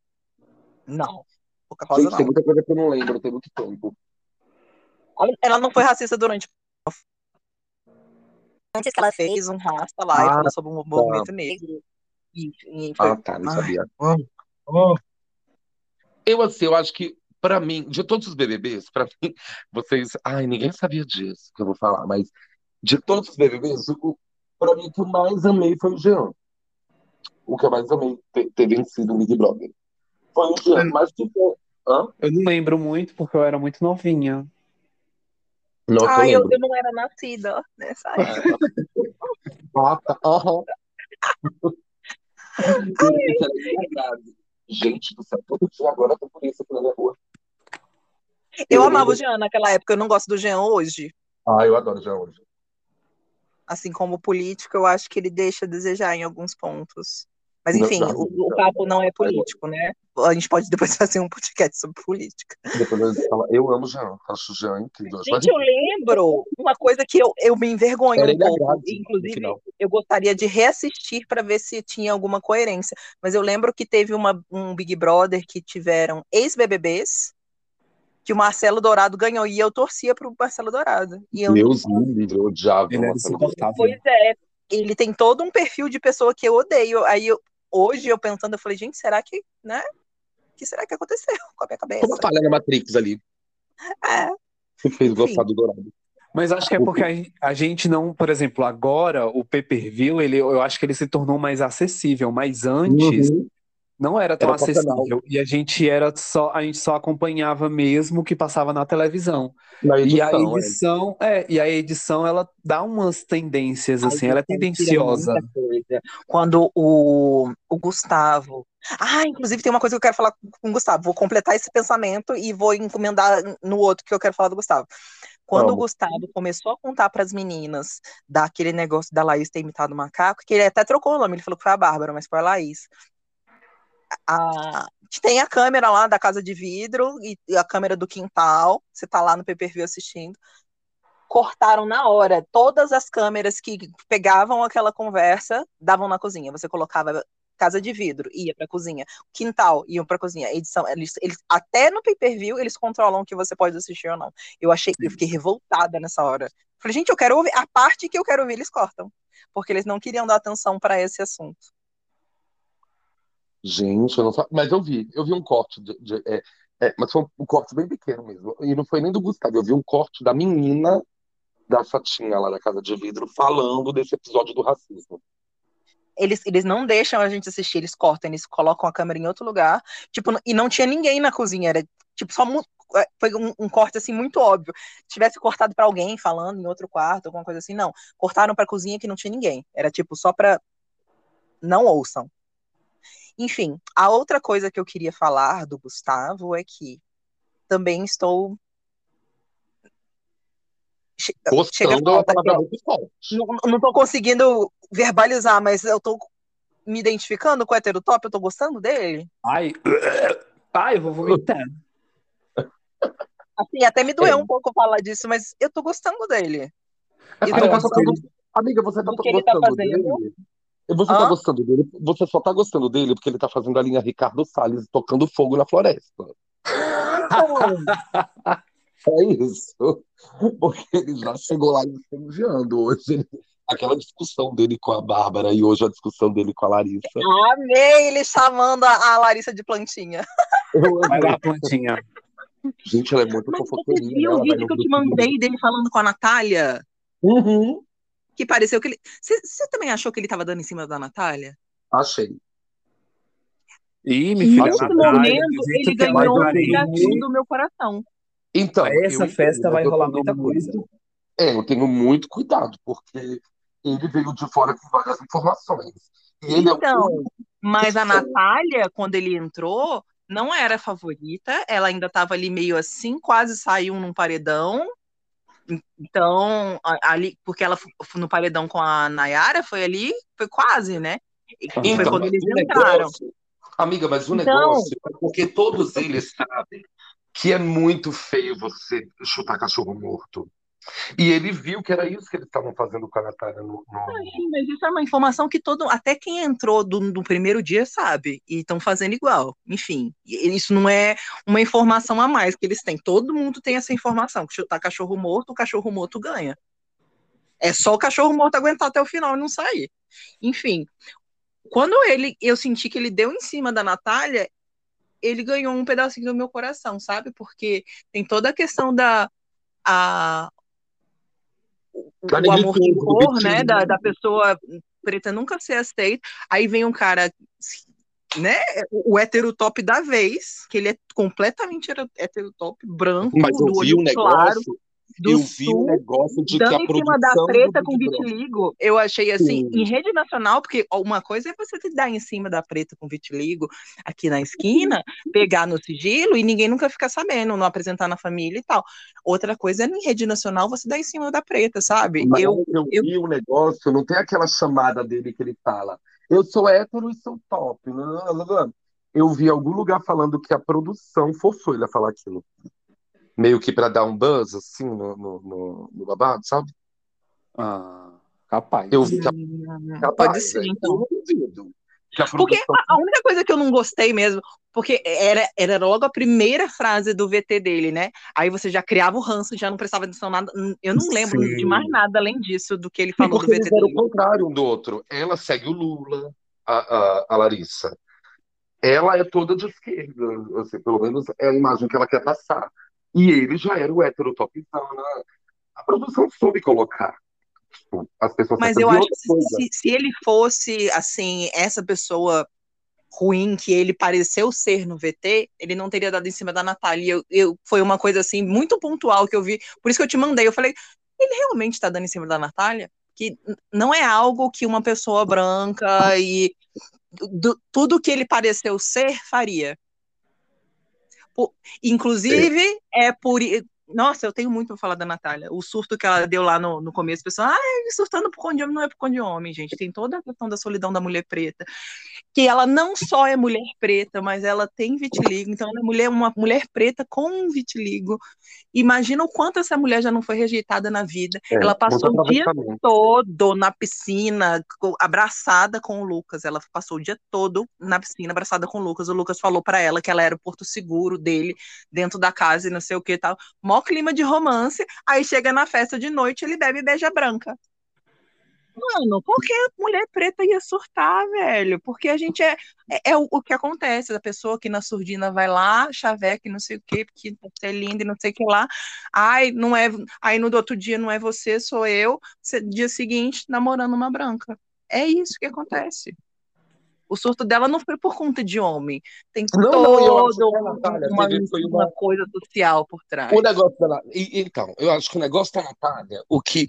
Speaker 3: Não.
Speaker 1: Boca Rosa Gente, não. Tem muita coisa que eu não lembro, tem muito tempo.
Speaker 3: Ela não foi racista durante. Antes que ela fez um rasta lá ah, e falou sobre o movimento tá. negro.
Speaker 1: E, e foi... Ah, tá, não sabia. Oh. Eu, assim, eu acho que, pra mim, de todos os BBBs, pra mim, vocês. Ai, ninguém sabia disso que eu vou falar, mas de todos os BBBs, o, pra mim, o que eu mais amei foi o Jean. O que eu mais amei ter, ter vencido o Big Brother. Foi o Jean, mas tipo. Hã?
Speaker 2: Eu não lembro muito, porque eu era muito novinha.
Speaker 3: Nossa, Ai, eu, eu, não era nascida nessa época.
Speaker 1: ah, tá. Uhum. Gente do céu, todo dia agora tem polícia pela minha rua.
Speaker 3: Eu, eu amava o Jean naquela época, eu não gosto do Jean hoje.
Speaker 1: Ah, eu adoro o Jean hoje.
Speaker 3: Assim como político, eu acho que ele deixa a desejar em alguns pontos. Mas enfim, não, não, o, o, papo não é político, né? A gente pode depois fazer um podcast sobre política.
Speaker 1: Depois eu, falo, eu amo Jean, acho o Jean incrível.
Speaker 3: Gente, eu lembro uma coisa que eu, eu me envergonho um pouco. Inclusive, eu gostaria de reassistir para ver se tinha alguma coerência. Mas eu lembro que teve uma, um Big Brother que tiveram ex-BBBs que o Marcelo Dourado ganhou e eu torcia para o Marcelo Dourado. E eu
Speaker 1: Deus me livre, eu odiava
Speaker 2: ele o Marcelo Dourado.
Speaker 3: Pois é, ele tem todo um perfil de pessoa que eu odeio. Aí eu, hoje eu pensando, eu falei, gente, será que, né? O que será que aconteceu com a minha cabeça?
Speaker 1: Como falha na Matrix ali.
Speaker 3: É.
Speaker 1: Você fez Enfim. gostar do Dourado.
Speaker 2: Mas acho que é porque a, a gente não, por exemplo, agora o pay-per-view, ele, eu acho que ele se tornou mais acessível, mas antes uhum. Não era tão era acessível e a gente era só a gente só acompanhava mesmo o que passava na televisão. Na edição, e a edição, é. é. e a edição ela dá umas tendências assim, ela é tendenciosa.
Speaker 3: Quando o, o Gustavo ah, inclusive tem uma coisa que eu quero falar com o Gustavo. Vou completar esse pensamento e vou encomendar no outro que eu quero falar do Gustavo. Quando Vamos. o Gustavo começou a contar para as meninas daquele negócio da Laís ter imitado o macaco, que ele até trocou o nome, ele falou que foi a Bárbara, mas foi a Laís. A, tem a câmera lá da casa de vidro e a câmera do quintal. Você tá lá no pay-per-view assistindo. Cortaram na hora todas as câmeras que pegavam aquela conversa, davam na cozinha. Você colocava casa de vidro, ia para cozinha, quintal, iam para cozinha, edição, eles, eles até no pay-per-view eles controlam o que você pode assistir ou não. Eu achei, eu fiquei revoltada nessa hora. Falei, gente, eu quero ouvir a parte que eu quero ouvir, eles cortam, porque eles não queriam dar atenção para esse assunto.
Speaker 1: Gente, eu não mas eu vi, eu vi um corte de, de é, é, mas foi um corte bem pequeno mesmo. E não foi nem do Gustavo, eu vi um corte da menina da Fatinha lá da Casa de Vidro falando desse episódio do racismo
Speaker 3: eles, eles não deixam a gente assistir, eles cortam, eles colocam a câmera em outro lugar, tipo, e não tinha ninguém na cozinha, era tipo só é, foi um, um, corte assim muito óbvio. Se tivesse cortado para alguém falando em outro quarto, alguma coisa assim, não. Cortaram para cozinha que não tinha ninguém. Era tipo só para não ouçam. Enfim, a outra coisa que eu queria falar do Gustavo é que também estou
Speaker 1: Postando é uma palavra muito forte.
Speaker 3: Não, tô conseguindo verbalizar, mas eu tô me identificando com o heterotop, eu tô gostando dele.
Speaker 2: Ai, ai, eu vou vomitar.
Speaker 3: Assim, até me doeu é. um pouco falar disso, mas eu tô gostando dele.
Speaker 1: Tô gostando... Amiga, você tá gostando tá dele? Você tá Hã? tá gostando dele? Você só tá gostando dele porque ele tá fazendo a linha Ricardo Salles tocando fogo na floresta. É isso. Porque ele já chegou lá incendiando. Hoje, aquela discussão dele com a Bárbara e hoje a discussão dele com a Larissa.
Speaker 3: Amei ele chamando a Larissa de plantinha.
Speaker 2: Vai lá, plantinha.
Speaker 1: Gente, ela é muito fofoqueirinha. Você viu
Speaker 3: o vídeo que eu te mandei dele falando com a Natália?
Speaker 1: Uhum.
Speaker 3: Que pareceu que ele. Você também achou que ele tava dando em cima da Natália?
Speaker 1: Achei.
Speaker 2: Ih, me
Speaker 3: Nesse momento, ele ganhou um pedacinho do meu coração.
Speaker 1: Então,
Speaker 2: essa festa vai rolar muita coisa.
Speaker 1: É, eu tenho muito cuidado, porque ele veio de fora com várias informações. E ele
Speaker 3: então,
Speaker 1: é. Então,
Speaker 3: mas a Natália, quando ele entrou, não era favorita, ela ainda estava ali meio assim, quase saiu num paredão. Então, ali, porque ela no paredão com a Nayara, foi ali, foi quase, né?
Speaker 1: Então, foi quando eles entraram. Negócio, amiga, mas o então, negócio é porque todos eles sabem que é muito feio você chutar cachorro morto. E ele viu que era isso que eles estavam fazendo com a Natália no. no...
Speaker 3: Sim, mas isso é uma informação que todo, até quem entrou do, do primeiro dia sabe, e estão fazendo igual. Enfim, isso não é uma informação a mais que eles têm. Todo mundo tem essa informação, que chutar cachorro morto, o cachorro morto ganha. É só o cachorro morto aguentar até o final e não sair. Enfim, quando ele, eu senti que ele deu em cima da Natália, ele ganhou um pedacinho do meu coração, sabe? Porque tem toda a questão da a, o, amor que for, né, da, da pessoa preta nunca ser aceita. Aí vem um cara, né, o heterotop da vez, que ele é completamente heterotop, branco,
Speaker 1: Mas eu vi um
Speaker 3: claro.
Speaker 1: Do eu vi sul, um negócio de
Speaker 3: dando
Speaker 1: que a
Speaker 3: em cima da preta com vitiligo, eu achei assim,
Speaker 1: Sim.
Speaker 3: em rede nacional, porque uma coisa é você te dar em cima da preta com vitiligo aqui na esquina, pegar no sigilo e ninguém nunca fica sabendo, não apresentar na família e tal. Outra coisa é em rede nacional você dar em cima da preta, sabe?
Speaker 1: Mas
Speaker 3: Eu,
Speaker 1: eu,
Speaker 3: eu-
Speaker 1: vi o negócio, não tem aquela chamada dele que ele fala, eu sou hétero e sou top. não, não, não. Eu vi algum lugar falando que a produção forçou ele a falar aquilo. Meio que pra dar um buzz, assim, no, no, no- no babado, sabe?
Speaker 2: Ah, capaz.
Speaker 1: Eu vi que a
Speaker 3: Hum,
Speaker 1: capaz,
Speaker 3: pode ser,
Speaker 1: velho.
Speaker 3: então.
Speaker 1: Eu não duvido que a
Speaker 3: Porque a única coisa que eu não gostei mesmo, porque era, era logo a primeira frase do VT dele, né? Aí você já criava o ranço, já não prestava atenção nada. Eu não lembro
Speaker 1: Sim.
Speaker 3: de mais nada além disso, do que ele falou do VT
Speaker 1: eram o
Speaker 3: dele.
Speaker 1: contrário um do outro. Ela segue o Lula, a, a, a Larissa. Ela é toda de esquerda, assim, pelo menos é a imagem que ela quer passar. E ele já era o hétero topzão, né? A produção soube colocar. Tipo, as pessoas
Speaker 3: Mas eu acho que se, se ele fosse, assim, essa pessoa ruim que ele pareceu ser no VT, ele não teria dado em cima da Natália. Eu, eu, foi uma coisa, assim, muito pontual que eu vi. Por isso que eu te mandei. Eu falei, ele realmente tá dando em cima da Natália? Que não é algo que uma pessoa branca e do- tudo que ele pareceu ser faria. Inclusive, é por. Nossa, eu tenho muito pra falar da Natália. O surto que ela deu lá no, no começo, o pessoal, ah, surtando por conta de homem, não é por conta de homem, gente. Tem toda a questão da solidão da mulher preta. Que ela não só é mulher preta, mas ela tem vitiligo. Então, ela é mulher, uma mulher preta com vitiligo. Imagina o quanto essa mulher já não foi rejeitada na vida.
Speaker 1: É,
Speaker 3: Ela passou o dia todo na piscina, abraçada com o Lucas. Ela passou o dia todo na piscina, abraçada com o Lucas. O Lucas falou pra ela que ela era o porto seguro dele, dentro da casa e não sei o que e tal. Mó clima de romance. Aí chega na festa de noite, ele bebe beija branca. Mano, qualquer mulher preta ia surtar, velho. Porque a gente é. É, é o, o que acontece. A pessoa que na surdina vai lá, chaveca não sei o quê, porque você é linda e não sei o que lá. Ai, não é. Aí no outro dia não é você, sou eu. Dia seguinte, namorando uma branca. É isso que acontece. O surto dela não foi por conta de homem. Tem
Speaker 1: Não, não,
Speaker 3: toda
Speaker 1: a Natália
Speaker 3: uma,
Speaker 1: foi
Speaker 3: uma
Speaker 1: uma,
Speaker 3: coisa social por trás.
Speaker 1: O negócio da e, então, eu acho que o negócio da Natália, o que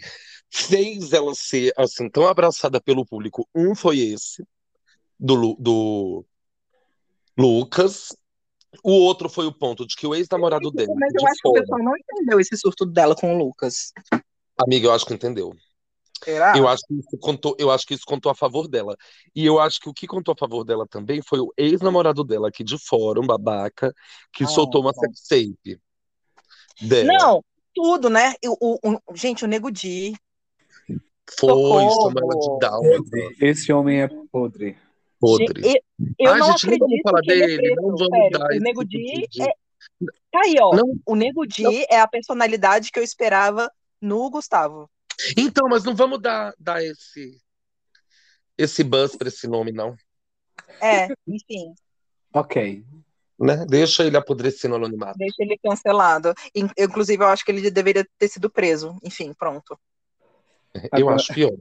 Speaker 1: fez ela ser assim tão abraçada pelo público, um foi esse do, do Lucas, o outro foi o ponto de que o ex-namorado dela,
Speaker 3: Mas
Speaker 1: de
Speaker 3: eu acho que o
Speaker 1: fora,
Speaker 3: pessoal não entendeu esse surto dela com o Lucas.
Speaker 1: amiga, eu acho que entendeu.
Speaker 3: Será?
Speaker 1: Eu acho que isso contou, eu acho que isso contou a favor dela. E eu acho que o que contou a favor dela também foi o ex-namorado dela aqui de fora, um babaca, que
Speaker 3: Ah,
Speaker 1: soltou uma sex tape dela.
Speaker 3: Não, tudo, né? O, o- o- gente, o Nego Di,
Speaker 1: Foi, ela de Dálmata.
Speaker 2: Esse homem é podre.
Speaker 1: Podre.
Speaker 3: Eu, eu
Speaker 1: Ai,
Speaker 3: não
Speaker 1: gente, não vamos
Speaker 3: acredito
Speaker 1: falar
Speaker 3: que ele é
Speaker 1: dele,
Speaker 3: preto,
Speaker 1: não vamos
Speaker 3: sério.
Speaker 1: dar
Speaker 3: O Nego
Speaker 1: tipo
Speaker 3: Di é... Tá aí, ó.
Speaker 1: Não,
Speaker 3: O Nego Di é a personalidade que eu esperava no Gustavo.
Speaker 1: Então, mas não vamos dar, dar esse, esse buzz pra esse nome, não.
Speaker 3: É, enfim,
Speaker 2: Ok.
Speaker 1: Né? Deixa ele apodrecer no anonimato.
Speaker 3: deixa ele cancelado. In- Inclusive, eu acho que ele deveria ter sido preso. Enfim, pronto.
Speaker 1: Eu
Speaker 2: Agora-
Speaker 1: acho pior.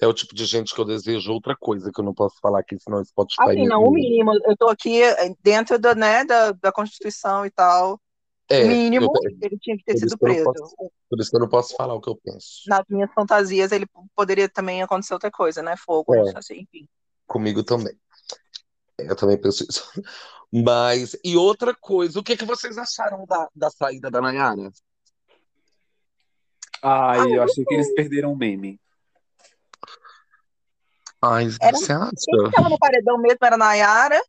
Speaker 1: É o tipo de gente que eu desejo outra coisa que eu não posso falar aqui, senão o Spotify
Speaker 3: Assim, não, o mínimo. Eu tô aqui eh, dentro da, né, da, da Constituição e tal.
Speaker 1: É,
Speaker 3: mínimo,
Speaker 1: eu-
Speaker 3: ele tinha que ter sido preso.
Speaker 1: posso- por isso que eu não posso falar o que eu penso.
Speaker 3: Nas minhas fantasias, ele poderia também acontecer outra coisa, né? Fogo,
Speaker 1: É.
Speaker 3: assim, enfim.
Speaker 1: Comigo também. Eu também penso isso. Mas, e outra coisa, o que, que vocês acharam da, da saída da Nayara?
Speaker 2: Ai,
Speaker 3: Ah,
Speaker 2: eu achei que eles perderam o meme.
Speaker 1: Ai,
Speaker 3: Era-
Speaker 1: você
Speaker 3: Quem
Speaker 1: acha?
Speaker 3: que tava no paredão mesmo era a Nayara.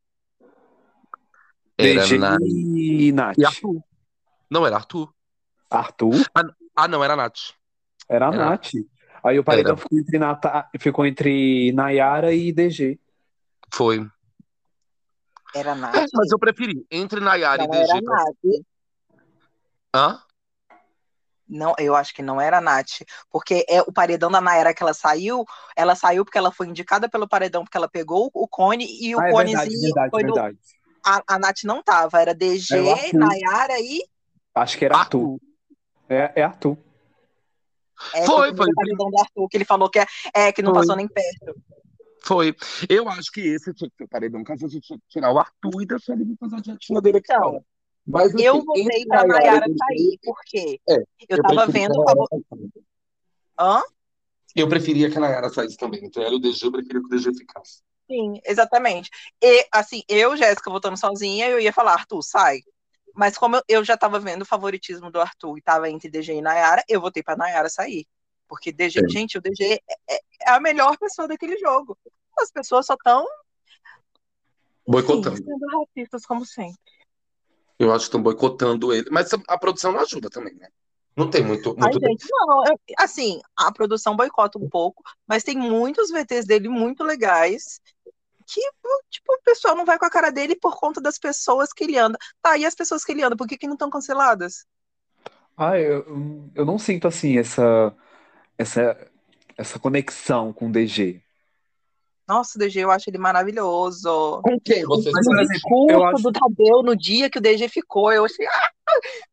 Speaker 1: Era
Speaker 2: DG
Speaker 1: na...
Speaker 2: e Nath.
Speaker 1: E Arthur. Não, era Arthur.
Speaker 2: Arthur?
Speaker 1: Ah, não, era a Nath.
Speaker 2: Era a
Speaker 1: Era.
Speaker 2: Nath. Aí o paredão
Speaker 1: Era.
Speaker 2: ficou entre, Nata... ficou entre Nayara e DG.
Speaker 1: Foi.
Speaker 3: Era
Speaker 1: É,
Speaker 3: Nath?
Speaker 1: mas eu preferi. Entre Nayara
Speaker 3: Não
Speaker 1: e DG.
Speaker 3: era
Speaker 1: pra-
Speaker 3: Nath.
Speaker 1: Hã?
Speaker 3: Não, eu acho que não era a Nath, porque é o paredão da Nayara que ela saiu, ela saiu porque ela foi indicada pelo paredão porque ela pegou o cone e o
Speaker 2: Ah, é verdade,
Speaker 3: conezinho
Speaker 2: verdade,
Speaker 3: foi do,
Speaker 2: verdade.
Speaker 3: a, a Nath não tava, era DG. Nayara e
Speaker 2: Acho que era Arthur. É, é Arthur.
Speaker 3: é,
Speaker 1: Foi,
Speaker 3: o
Speaker 1: foi.
Speaker 3: paredão do Arthur, que ele falou que é, é que não
Speaker 1: Foi.
Speaker 3: passou nem perto.
Speaker 1: Foi. Eu acho que esse tinha que ser o paredão, caso a gente tinha que tirar o Arthur e deixar ele fazer a dietinha dele aqui
Speaker 3: Então.
Speaker 1: Mas, assim,
Speaker 3: Eu
Speaker 1: entre
Speaker 3: pra
Speaker 1: Nayara
Speaker 3: sair, porque
Speaker 1: É,
Speaker 3: eu tava
Speaker 1: preferi
Speaker 3: vendo o favor. Hã?
Speaker 1: Eu preferia que a Nayara saísse também. Entre ela e o DG, eu preferia que o DG ficasse.
Speaker 3: Sim, exatamente. E, assim, eu, Jéssica, votando sozinha, eu ia falar, Arthur, sai. Mas como eu, eu já tava vendo o favoritismo do Arthur e tava entre DG e Nayara, eu votei pra Nayara sair. Porque DG,
Speaker 1: É.
Speaker 3: gente, o DG é, é- é a melhor pessoa daquele jogo. As pessoas só estão
Speaker 1: Boicotando.
Speaker 3: sendo racistas, como sempre.
Speaker 1: Eu acho que estão boicotando ele. Mas a, a produção não ajuda também, né? Não tem muito.
Speaker 3: Ai,
Speaker 1: muito
Speaker 3: gente, não, eu- assim, a produção boicota um pouco, mas tem muitos VTs dele muito legais que, tipo, o pessoal não vai com a cara dele por conta das pessoas que ele anda. Tá, e as pessoas que ele anda, por que, que não estão canceladas?
Speaker 2: Ah, eu, eu não sinto assim essa, essa, essa conexão com o DG.
Speaker 3: Nossa, o DG, eu acho ele maravilhoso.
Speaker 1: Com quem vocês
Speaker 2: Mas,
Speaker 3: O
Speaker 2: por
Speaker 1: estão?
Speaker 2: exemplo,
Speaker 3: discurso
Speaker 2: eu acho-
Speaker 3: do Tadeu no dia que o DG ficou, eu achei. Ah!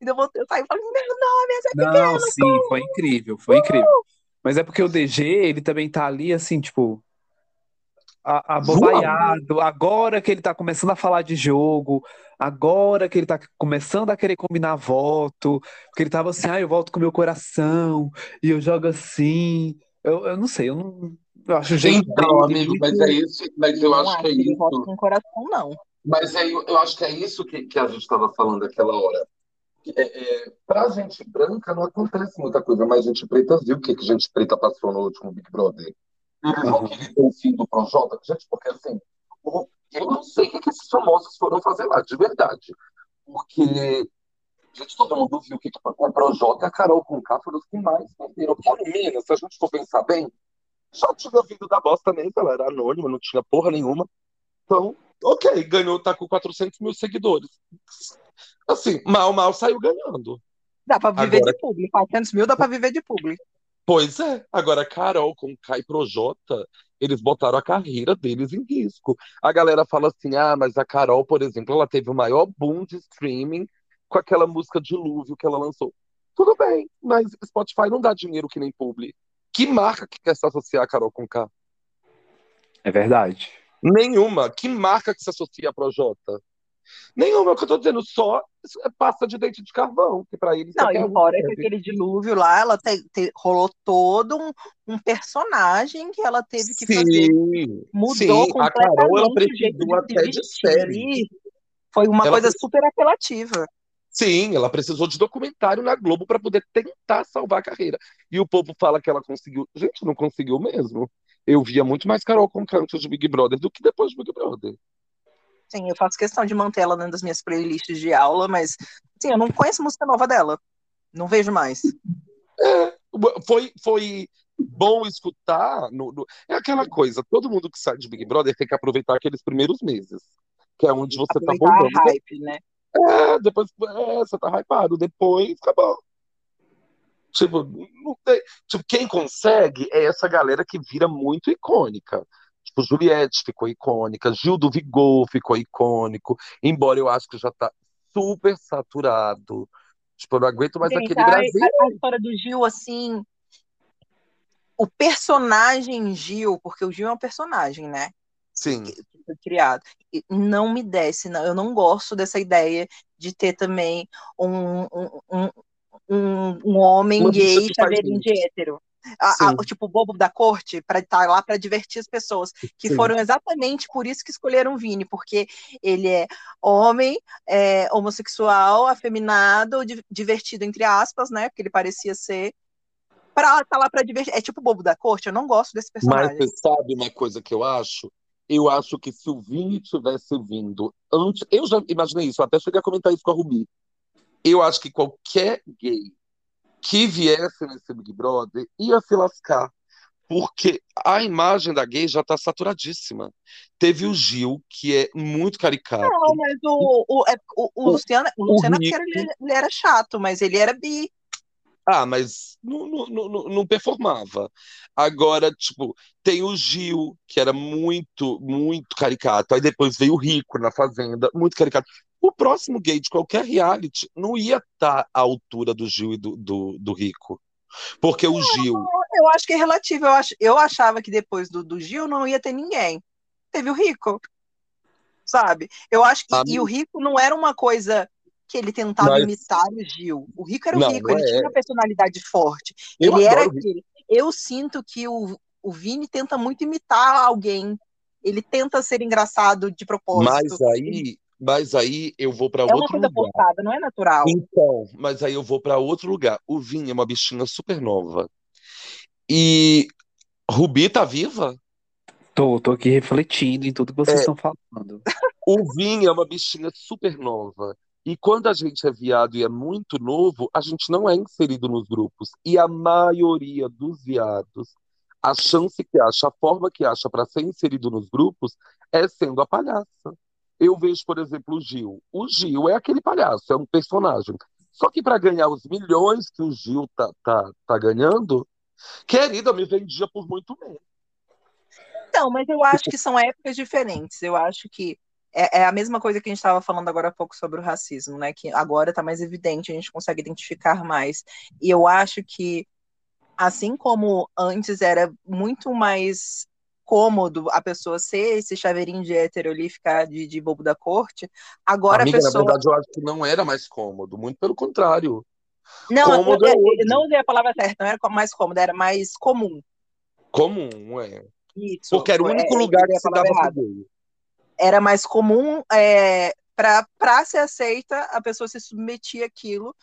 Speaker 3: E eu, voltei, eu saí e falei, meu nome é Zé
Speaker 2: Não,
Speaker 3: Pequeno.
Speaker 2: sim, foi incrível, foi incrível. Mas é porque o DG, ele também tá ali, assim, tipo, abobaiado. Agora que ele tá começando a falar de jogo, agora que ele tá começando a querer combinar voto, porque ele tava assim, ah, eu volto com meu coração, e eu jogo assim. Eu, eu não sei, eu não. Eu acho jeito
Speaker 1: Então, amigo, mas é isso. Mas eu
Speaker 3: Não
Speaker 1: acho que é isso.
Speaker 3: com o coração, não.
Speaker 1: Mas é, eu acho que é isso que, que a gente estava falando aquela hora. É, é, pra gente branca não acontece muita coisa, mas gente preta viu o que, que gente preta passou no último Big Brother. Eles vão
Speaker 2: Aham.
Speaker 1: querer ter o fim do Projota, gente, porque assim, o- eu não sei o que, esses famosos foram fazer lá, de verdade. Porque, gente, todo mundo viu que o Projota e a Carol Conká foram os que mais perderam. Menina, se a gente for pensar bem, já tinha vindo da bosta mesmo, ela era anônima, não tinha porra nenhuma. Então, ok, ganhou, tá com 400 mil seguidores. Assim, mal, mal saiu ganhando.
Speaker 3: Dá pra viver
Speaker 1: Agora-
Speaker 3: de publi. 400 mil dá pra viver de publi.
Speaker 1: Pois é, agora Carol com Kai Projota, eles botaram a carreira deles em risco. A galera fala assim: ah, mas a Carol, por exemplo, ela teve o maior boom de streaming com aquela música Dilúvio que ela lançou. Tudo bem, mas Spotify não dá dinheiro que nem publi. Que marca que quer se associar a Carol com K?
Speaker 2: É verdade.
Speaker 1: Nenhuma. Que marca que se associa a Projota? Nenhuma, é o que eu tô dizendo, só passa de dente de carvão, que pra eles
Speaker 3: Não, e fora que aquele dilúvio lá, ela te- te- rolou todo um, um personagem que ela teve que fazer.
Speaker 1: Sim,
Speaker 3: Mudou
Speaker 1: sim, a Carol ela
Speaker 3: completamente
Speaker 1: precisou até de série.
Speaker 3: Foi uma
Speaker 1: Ela
Speaker 3: coisa
Speaker 1: precisou-
Speaker 3: super apelativa.
Speaker 1: Sim, ela precisou de documentário na Globo para poder tentar salvar a carreira. E o povo fala que ela conseguiu. Gente, não conseguiu mesmo. Eu via muito mais Carol com antes de Big Brother do que depois de Big Brother.
Speaker 3: Sim, eu faço questão de manter ela dentro das minhas playlists de aula, mas sim, eu não conheço música nova dela. Não vejo mais.
Speaker 1: Foi, foi bom escutar. no- no- É aquela coisa, todo mundo que sai de Big Brother tem que aproveitar aqueles primeiros meses, que é onde você tá
Speaker 3: Aproveitar a
Speaker 1: bombando.
Speaker 3: hype, né?
Speaker 1: É, depois é, você tá hypado, depois acabou. Tipo, não tem- tipo, quem consegue é essa galera que vira muito icônica. Tipo, Juliette ficou icônica, Gil do Vigor ficou icônico, embora eu acho que já tá super saturado. Tipo, eu não aguento mais
Speaker 3: Gente,
Speaker 1: aquele
Speaker 3: a,
Speaker 1: Brasil.
Speaker 3: a- história do Gil, assim. O personagem Gil, porque o Gil é um personagem, né?
Speaker 1: Sim,
Speaker 3: que foi criado. Não me desce, não. Eu não gosto dessa ideia de ter também um, um, um, um, homem
Speaker 1: Uma
Speaker 3: gay chaveirinho de hétero. A- a- tipo o bobo da corte para estar lá para divertir as pessoas, que
Speaker 1: Sim.
Speaker 3: foram exatamente por isso que escolheram o Vini, porque ele é homem, é, homossexual, afeminado, di- divertido entre aspas, né? Porque ele parecia ser para estar lá para divertir. É tipo o bobo da corte. Eu não gosto desse
Speaker 1: Mas
Speaker 3: personagem.
Speaker 1: você sabe uma coisa que eu acho? Eu acho que se o Vini tivesse vindo antes. Eu já imaginei isso, até cheguei a comentar isso com a Rubi. Eu acho que qualquer gay que viesse nesse Big Brother ia se lascar. Porque a imagem da gay já tá saturadíssima. Teve o Gil, que é muito caricato.
Speaker 3: Não, mas o, o, é, o, o, Luciano, o Luciano
Speaker 1: Rico-
Speaker 3: era, ele, ele era chato, mas ele era bi.
Speaker 1: Ah, mas não, não, não, não performava. Agora, tipo, tem o Gil, que era muito, muito caricato. Aí depois veio o Rico na Fazenda, muito caricato. O próximo gay de qualquer reality não ia estar à altura do Gil e do, do, do Rico. Porque o Gil.
Speaker 3: Eu acho que é relativo. Eu, ach, eu achava que depois do, do Gil não ia ter ninguém. Teve o Rico, sabe? Eu acho que. E o Rico não era uma coisa que ele tentava
Speaker 1: Mas-
Speaker 3: imitar o Gil. O Rico era o
Speaker 1: Não,
Speaker 3: Rico,
Speaker 1: não
Speaker 3: ele
Speaker 1: é.
Speaker 3: tinha uma personalidade forte.
Speaker 1: Eu
Speaker 3: ele era aquele. Eu sinto que o, o Vini tenta muito imitar alguém. Ele tenta ser engraçado de propósito.
Speaker 1: Mas aí, mas aí eu vou para
Speaker 3: é uma
Speaker 1: outro
Speaker 3: coisa
Speaker 1: lugar.
Speaker 3: forçada, não é natural.
Speaker 1: Então, mas aí eu vou para outro lugar. O Vinho é uma bichinha super nova. E Rubi tá viva?
Speaker 2: Tô, tô aqui refletindo em tudo que vocês
Speaker 1: É.
Speaker 2: estão falando.
Speaker 1: O Vinho é uma bichinha super nova. E quando a gente é viado e é muito novo, a gente não é inserido nos grupos. E a maioria dos viados, a chance que acha, a forma que acha para ser inserido nos grupos é sendo a palhaça. Eu vejo, por exemplo, o Gil. O Gil é aquele palhaço, é um personagem. Só que para ganhar os milhões que o Gil tá, tá, tá ganhando, querida, me vendia por muito menos.
Speaker 3: Então, mas eu acho que são épocas diferentes. Eu acho que é, é a mesma coisa que a gente estava falando agora há pouco sobre o racismo, né? Que agora está mais evidente, a gente consegue identificar mais. E eu acho que, assim como antes era muito mais cômodo a pessoa ser esse chaveirinho de hétero ali, ficar de, de bobo da corte, agora
Speaker 1: Amiga,
Speaker 3: a
Speaker 1: na
Speaker 3: pessoa.
Speaker 1: verdade, eu acho que não era mais cômodo, muito pelo contrário.
Speaker 3: Não, eu,
Speaker 1: cômodo é
Speaker 3: eu- eu não usei a palavra certa, não era mais cômodo, era mais comum.
Speaker 1: Comum, é.
Speaker 3: Isso.
Speaker 1: Porque era o
Speaker 3: é,
Speaker 1: único
Speaker 3: eu
Speaker 1: lugar que se dava
Speaker 3: errada. era mais comum é, para ser aceita, a pessoa se submetia àquilo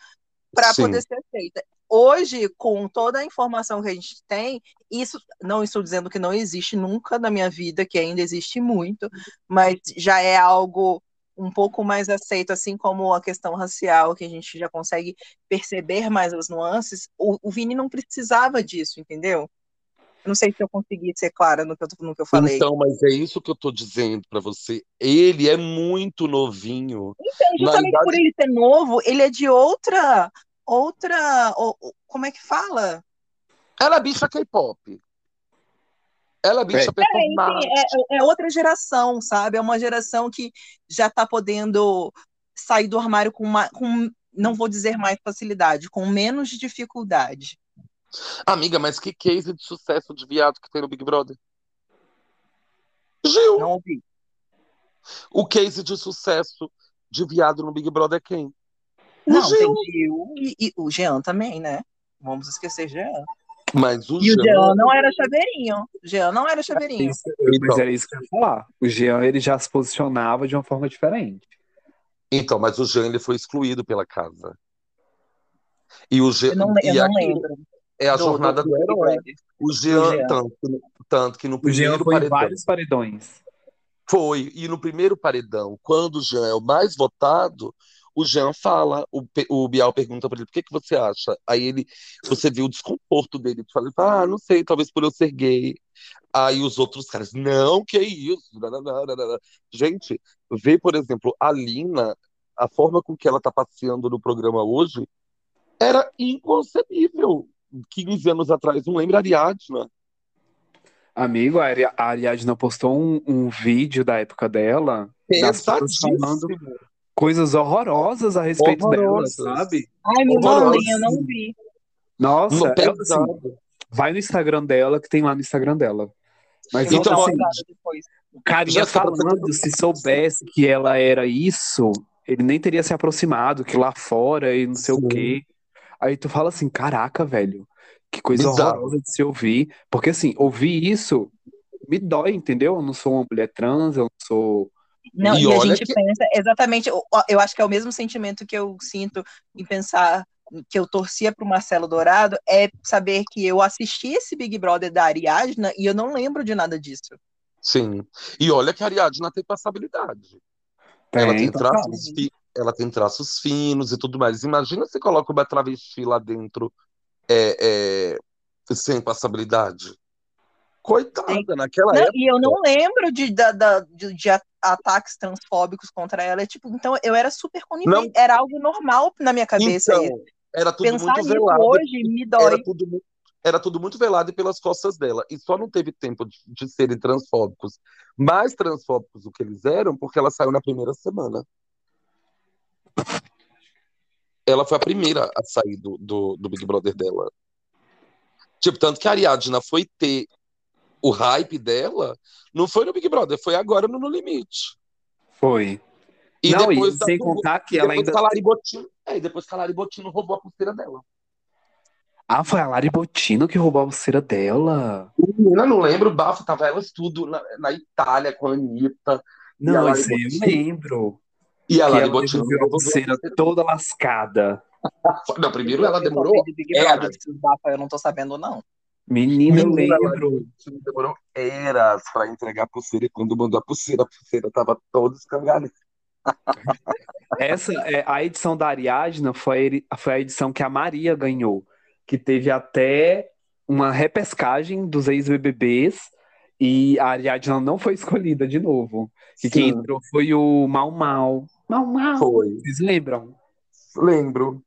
Speaker 3: para poder ser aceita. Hoje, com toda a informação que a gente tem, isso não estou dizendo que não existe nunca na minha vida, que ainda existe muito, mas já é algo um pouco mais aceito, assim como a questão racial, que a gente já consegue perceber mais as nuances. O, o Vini não precisava disso, entendeu? Eu não sei se eu consegui ser clara no que eu, no que eu falei.
Speaker 1: Então, mas é isso que eu tô dizendo pra você. Ele é muito novinho.
Speaker 3: Então, justamente
Speaker 1: idade-
Speaker 3: por ele ser novo, ele é de outra, outra, o- o- como é que fala?
Speaker 1: Ela é bicha K-pop. Ela é bicha
Speaker 2: É.
Speaker 1: performática.
Speaker 3: É, é outra geração, sabe? É uma geração que já está podendo sair do armário com, uma, com, não vou dizer mais facilidade, com menos dificuldade.
Speaker 1: Amiga, mas que case de sucesso de viado que tem no Big Brother? Gil.
Speaker 3: Não ouvi.
Speaker 1: O case de sucesso de viado no Big Brother é quem? O
Speaker 3: Não,
Speaker 1: Gil.
Speaker 3: tem Gil e, e o Jean também, né? Vamos esquecer Jean.
Speaker 1: Mas o
Speaker 3: E o
Speaker 1: Jean.
Speaker 3: Jean não era chaveirinho. O Jean não era chaveirinho.
Speaker 2: Isso- mas
Speaker 1: Então.
Speaker 2: era isso que eu ia falar. O Jean ele já se posicionava de uma forma diferente.
Speaker 1: Então, mas o Jean ele foi excluído pela casa. E o Jean,
Speaker 3: Eu não, eu
Speaker 1: e
Speaker 3: não lembro.
Speaker 1: é a
Speaker 3: do-
Speaker 1: jornada
Speaker 3: do
Speaker 1: do, herói. O Jean,
Speaker 3: Jean.
Speaker 1: Tanto, tanto que no
Speaker 2: O Jean
Speaker 1: primeiro
Speaker 2: foi em
Speaker 1: paredão.
Speaker 2: vários paredões.
Speaker 1: Foi, e no primeiro paredão, quando o Jean é o mais votado, o Jean fala, o, o Bial pergunta pra ele, por que que você acha? Aí ele, você viu o desconforto dele, ele fala, ah, não sei, talvez por eu ser gay. Aí os outros caras, não, que isso? Gente, vê, por exemplo, a Lina, a forma com que ela tá passeando no programa hoje, era inconcebível. 15 anos atrás, não lembra a Ariadna?
Speaker 2: Amigo, a Ari- a Ariadna postou um, um vídeo da época dela, falando. Coisas horrorosas a respeito
Speaker 1: Horrorosas.
Speaker 2: dela, sabe?
Speaker 3: Ai, me mandem, eu não vi.
Speaker 2: Nossa,
Speaker 1: Não,
Speaker 2: ela, assim, vai no Instagram dela, que tem lá no Instagram dela. Mas
Speaker 3: Eu
Speaker 1: Então,
Speaker 3: uma
Speaker 2: assim, carinha
Speaker 1: pra você
Speaker 2: falando, se soubesse que ela era isso, ele nem teria se aproximado, que lá fora e não sei
Speaker 1: Sim.
Speaker 2: o quê. Aí tu fala assim, caraca, velho, que coisa
Speaker 1: Bizarro.
Speaker 2: horrorosa de se ouvir. Porque assim, ouvir isso me dói, entendeu? Eu não sou uma mulher trans, eu não sou.
Speaker 3: Não,
Speaker 1: E
Speaker 3: e, a gente
Speaker 1: que-
Speaker 3: pensa exatamente, eu- eu acho que é o mesmo sentimento que eu sinto em pensar que eu torcia pro Marcelo Dourado, é saber que eu assisti esse Big Brother da Ariadna e eu não lembro de nada disso.
Speaker 1: Sim. E olha que a Ariadna tem passabilidade. Ela
Speaker 2: Tem,
Speaker 1: traços, fi- ela tem traços finos e tudo mais. Imagina se coloca uma travesti lá dentro é, é, sem passabilidade. Coitada,
Speaker 3: Sim.
Speaker 1: naquela
Speaker 3: Não,
Speaker 1: época.
Speaker 3: e eu não lembro de, da- da- de, de ataques transfóbicos contra ela. É, Tipo, então eu era super conivente. Era algo normal na minha cabeça.
Speaker 1: Então,
Speaker 3: isso.
Speaker 1: era tudo
Speaker 3: Pensar
Speaker 1: muito velado.
Speaker 3: hoje me dói.
Speaker 1: Era tudo, era tudo muito velado e pelas costas dela. E só não teve tempo de, de serem transfóbicos. Mais transfóbicos do que eles eram, porque ela saiu na primeira semana. Ela foi a primeira a sair do, do, do Big Brother dela. Tipo, tanto que a Ariadna foi ter o hype dela, não foi no Big Brother, foi agora no No Limite.
Speaker 2: Foi.
Speaker 1: E
Speaker 2: não,
Speaker 1: depois
Speaker 2: e
Speaker 1: da-
Speaker 2: sem contar que ela ainda.
Speaker 1: a Lari Bottino, é, e depois que a Lari Bottino roubou a pulseira dela.
Speaker 2: Ah, foi a Lari Bottino que roubou a pulseira dela.
Speaker 1: Menina, não lembro, o bafo, tava elas tudo na, na Itália com a Anitta. E a
Speaker 2: Não, isso aí eu lembro.
Speaker 1: E a Lari Bottino
Speaker 2: devolveu a pulseira toda lascada.
Speaker 1: Não, primeiro ela demorou
Speaker 3: de bafos Eu não tô sabendo, não.
Speaker 2: Menina, eu
Speaker 1: Menina, ela
Speaker 2: lembro.
Speaker 1: demorou eras pra entregar a pulseira. E quando mandou a pulseira, a pulseira tava toda escangalhada.
Speaker 2: Essa, é, a edição da Ariadna foi, foi a edição que a Maria ganhou, que teve até uma repescagem dos ex-BBBs e a Ariadna não foi escolhida de novo. E quem entrou foi o Mal Mal. Mal Mal.
Speaker 1: foi.
Speaker 2: Vocês lembram?
Speaker 1: Lembro.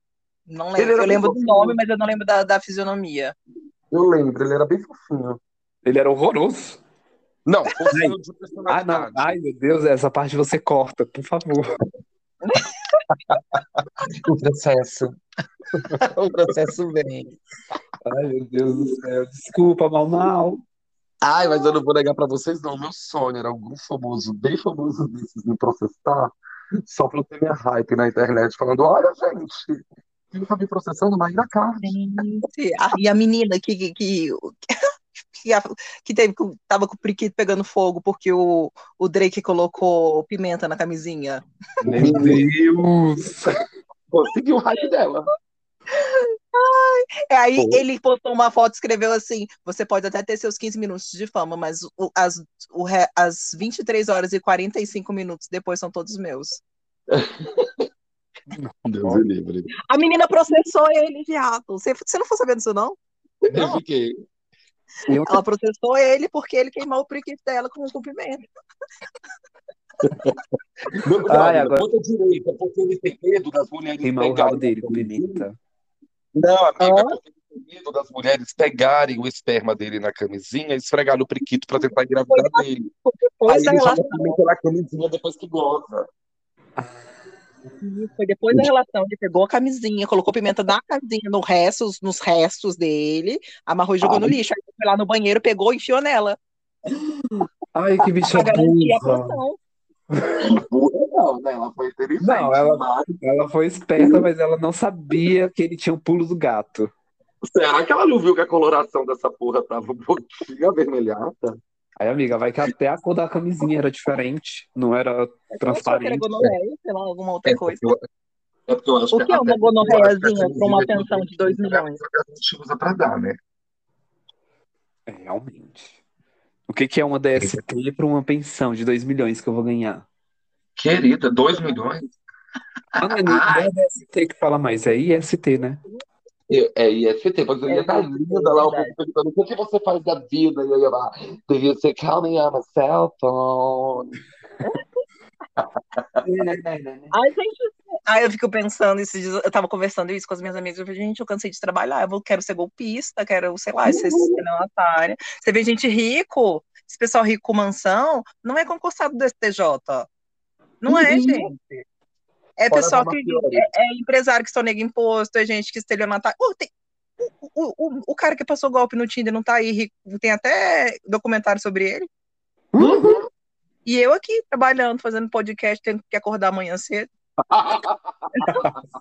Speaker 3: Não lembro. Eu lembro do nome, mas eu não lembro da, da fisionomia.
Speaker 1: Eu lembro, ele era bem fofinho.
Speaker 2: Ele era horroroso.
Speaker 1: Não, fofinho de
Speaker 2: Ah, não. Ai, meu Deus, essa parte você corta, por favor.
Speaker 1: O processo. o processo vem.
Speaker 2: Ai, meu Deus do céu. Desculpa, Mal Mal.
Speaker 1: Ai, mas eu não vou negar pra vocês, não. Meu sonho era algum famoso, bem famoso desses, me processar, só pra eu ter minha hype na internet, falando: olha, gente, quem tá me processando, Maíra Cardi.
Speaker 3: Gente, ah, e a menina que, que, que, que, a- que teve, que tava com o priquito pegando fogo porque o, o Drake colocou pimenta na camisinha.
Speaker 2: Meu Deus.
Speaker 1: Conseguiu o hype dela.
Speaker 3: É, Aí
Speaker 1: Pô.
Speaker 3: ele postou uma foto e escreveu assim: Você pode até ter seus 15 minutos de fama, mas o- as, o, as 23 horas e 45 minutos depois são todos meus.
Speaker 1: Deus me livre.
Speaker 3: A menina processou ele, viado. Você, você não foi sabendo disso, não?
Speaker 1: Eu fiquei.
Speaker 2: Eu
Speaker 3: Ela processou ele porque ele queimou o priquito dela com um pimenta.
Speaker 1: Meu brother,
Speaker 2: Ai, agora-
Speaker 1: conta direito, é porque ele tem medo das mulheres
Speaker 2: queimar o rabo
Speaker 1: pegarem.
Speaker 2: dele com pimenta.
Speaker 1: Não, amiga, é porque ele tem medo das mulheres pegarem o esperma dele na camisinha e esfregar no priquito pra tentar engravidar dele.
Speaker 3: Depois
Speaker 1: Aí
Speaker 3: da
Speaker 1: ele pimenta na camisinha depois que goza.
Speaker 3: Foi depois da relação, ele pegou a camisinha, colocou pimenta na camisinha, no restos, nos restos dele, amarrou e jogou no lixo. Aí foi lá no banheiro, pegou e enfiou nela.
Speaker 2: Ai, que bicha burra.
Speaker 1: não, né? Ela foi inteligente.
Speaker 2: Não, ela-
Speaker 1: mas
Speaker 2: Ela foi esperta, mas ela não sabia que ele tinha o pulo do gato.
Speaker 1: Será que ela não viu que a coloração dessa porra tava um pouquinho avermelhada?
Speaker 2: Aí, amiga, vai que até a cor da camisinha era diferente, não era
Speaker 3: Eu achava que era
Speaker 2: transparente.
Speaker 3: gonorreia, sei lá, alguma outra coisa.
Speaker 1: É porque eu acho
Speaker 3: O que é
Speaker 1: até
Speaker 3: uma
Speaker 1: eu que
Speaker 3: gonorreiazinha pra uma
Speaker 1: camisinha
Speaker 3: pensão de 2 milhões?
Speaker 1: A gente usa pra dar, né?
Speaker 2: É, realmente. O que que é uma DST para uma pensão de 2 milhões que eu vou ganhar?
Speaker 1: Querida, 2 milhões?
Speaker 2: Ah, não é não é DST que fala mais, é IST, né?
Speaker 1: Eu- É IST, mas eu ia
Speaker 3: É
Speaker 1: estar linda lá, perguntando, o que você faz da vida? E eu ia falar, do you say, call me on my cell phone?
Speaker 3: Ai, gente. Ai, eu fico pensando, esses dias, eu tava conversando isso com as minhas amigas, eu falei, gente, eu cansei de trabalhar, eu vou- quero ser golpista, quero, sei lá, ser estelionatária. Você vê gente rico, esse pessoal rico com mansão, não é concursado do STJ. Não é,
Speaker 1: Uhum.
Speaker 3: gente. É
Speaker 1: Fora
Speaker 3: pessoal que é, é empresário que sonega imposto, é gente que estelionatária. Oh, tem- o, o, o, cara que passou golpe no Tinder não tá aí rico, tem até documentário sobre ele.
Speaker 1: Uhum.
Speaker 3: E eu aqui trabalhando, fazendo podcast, tendo que acordar amanhã cedo.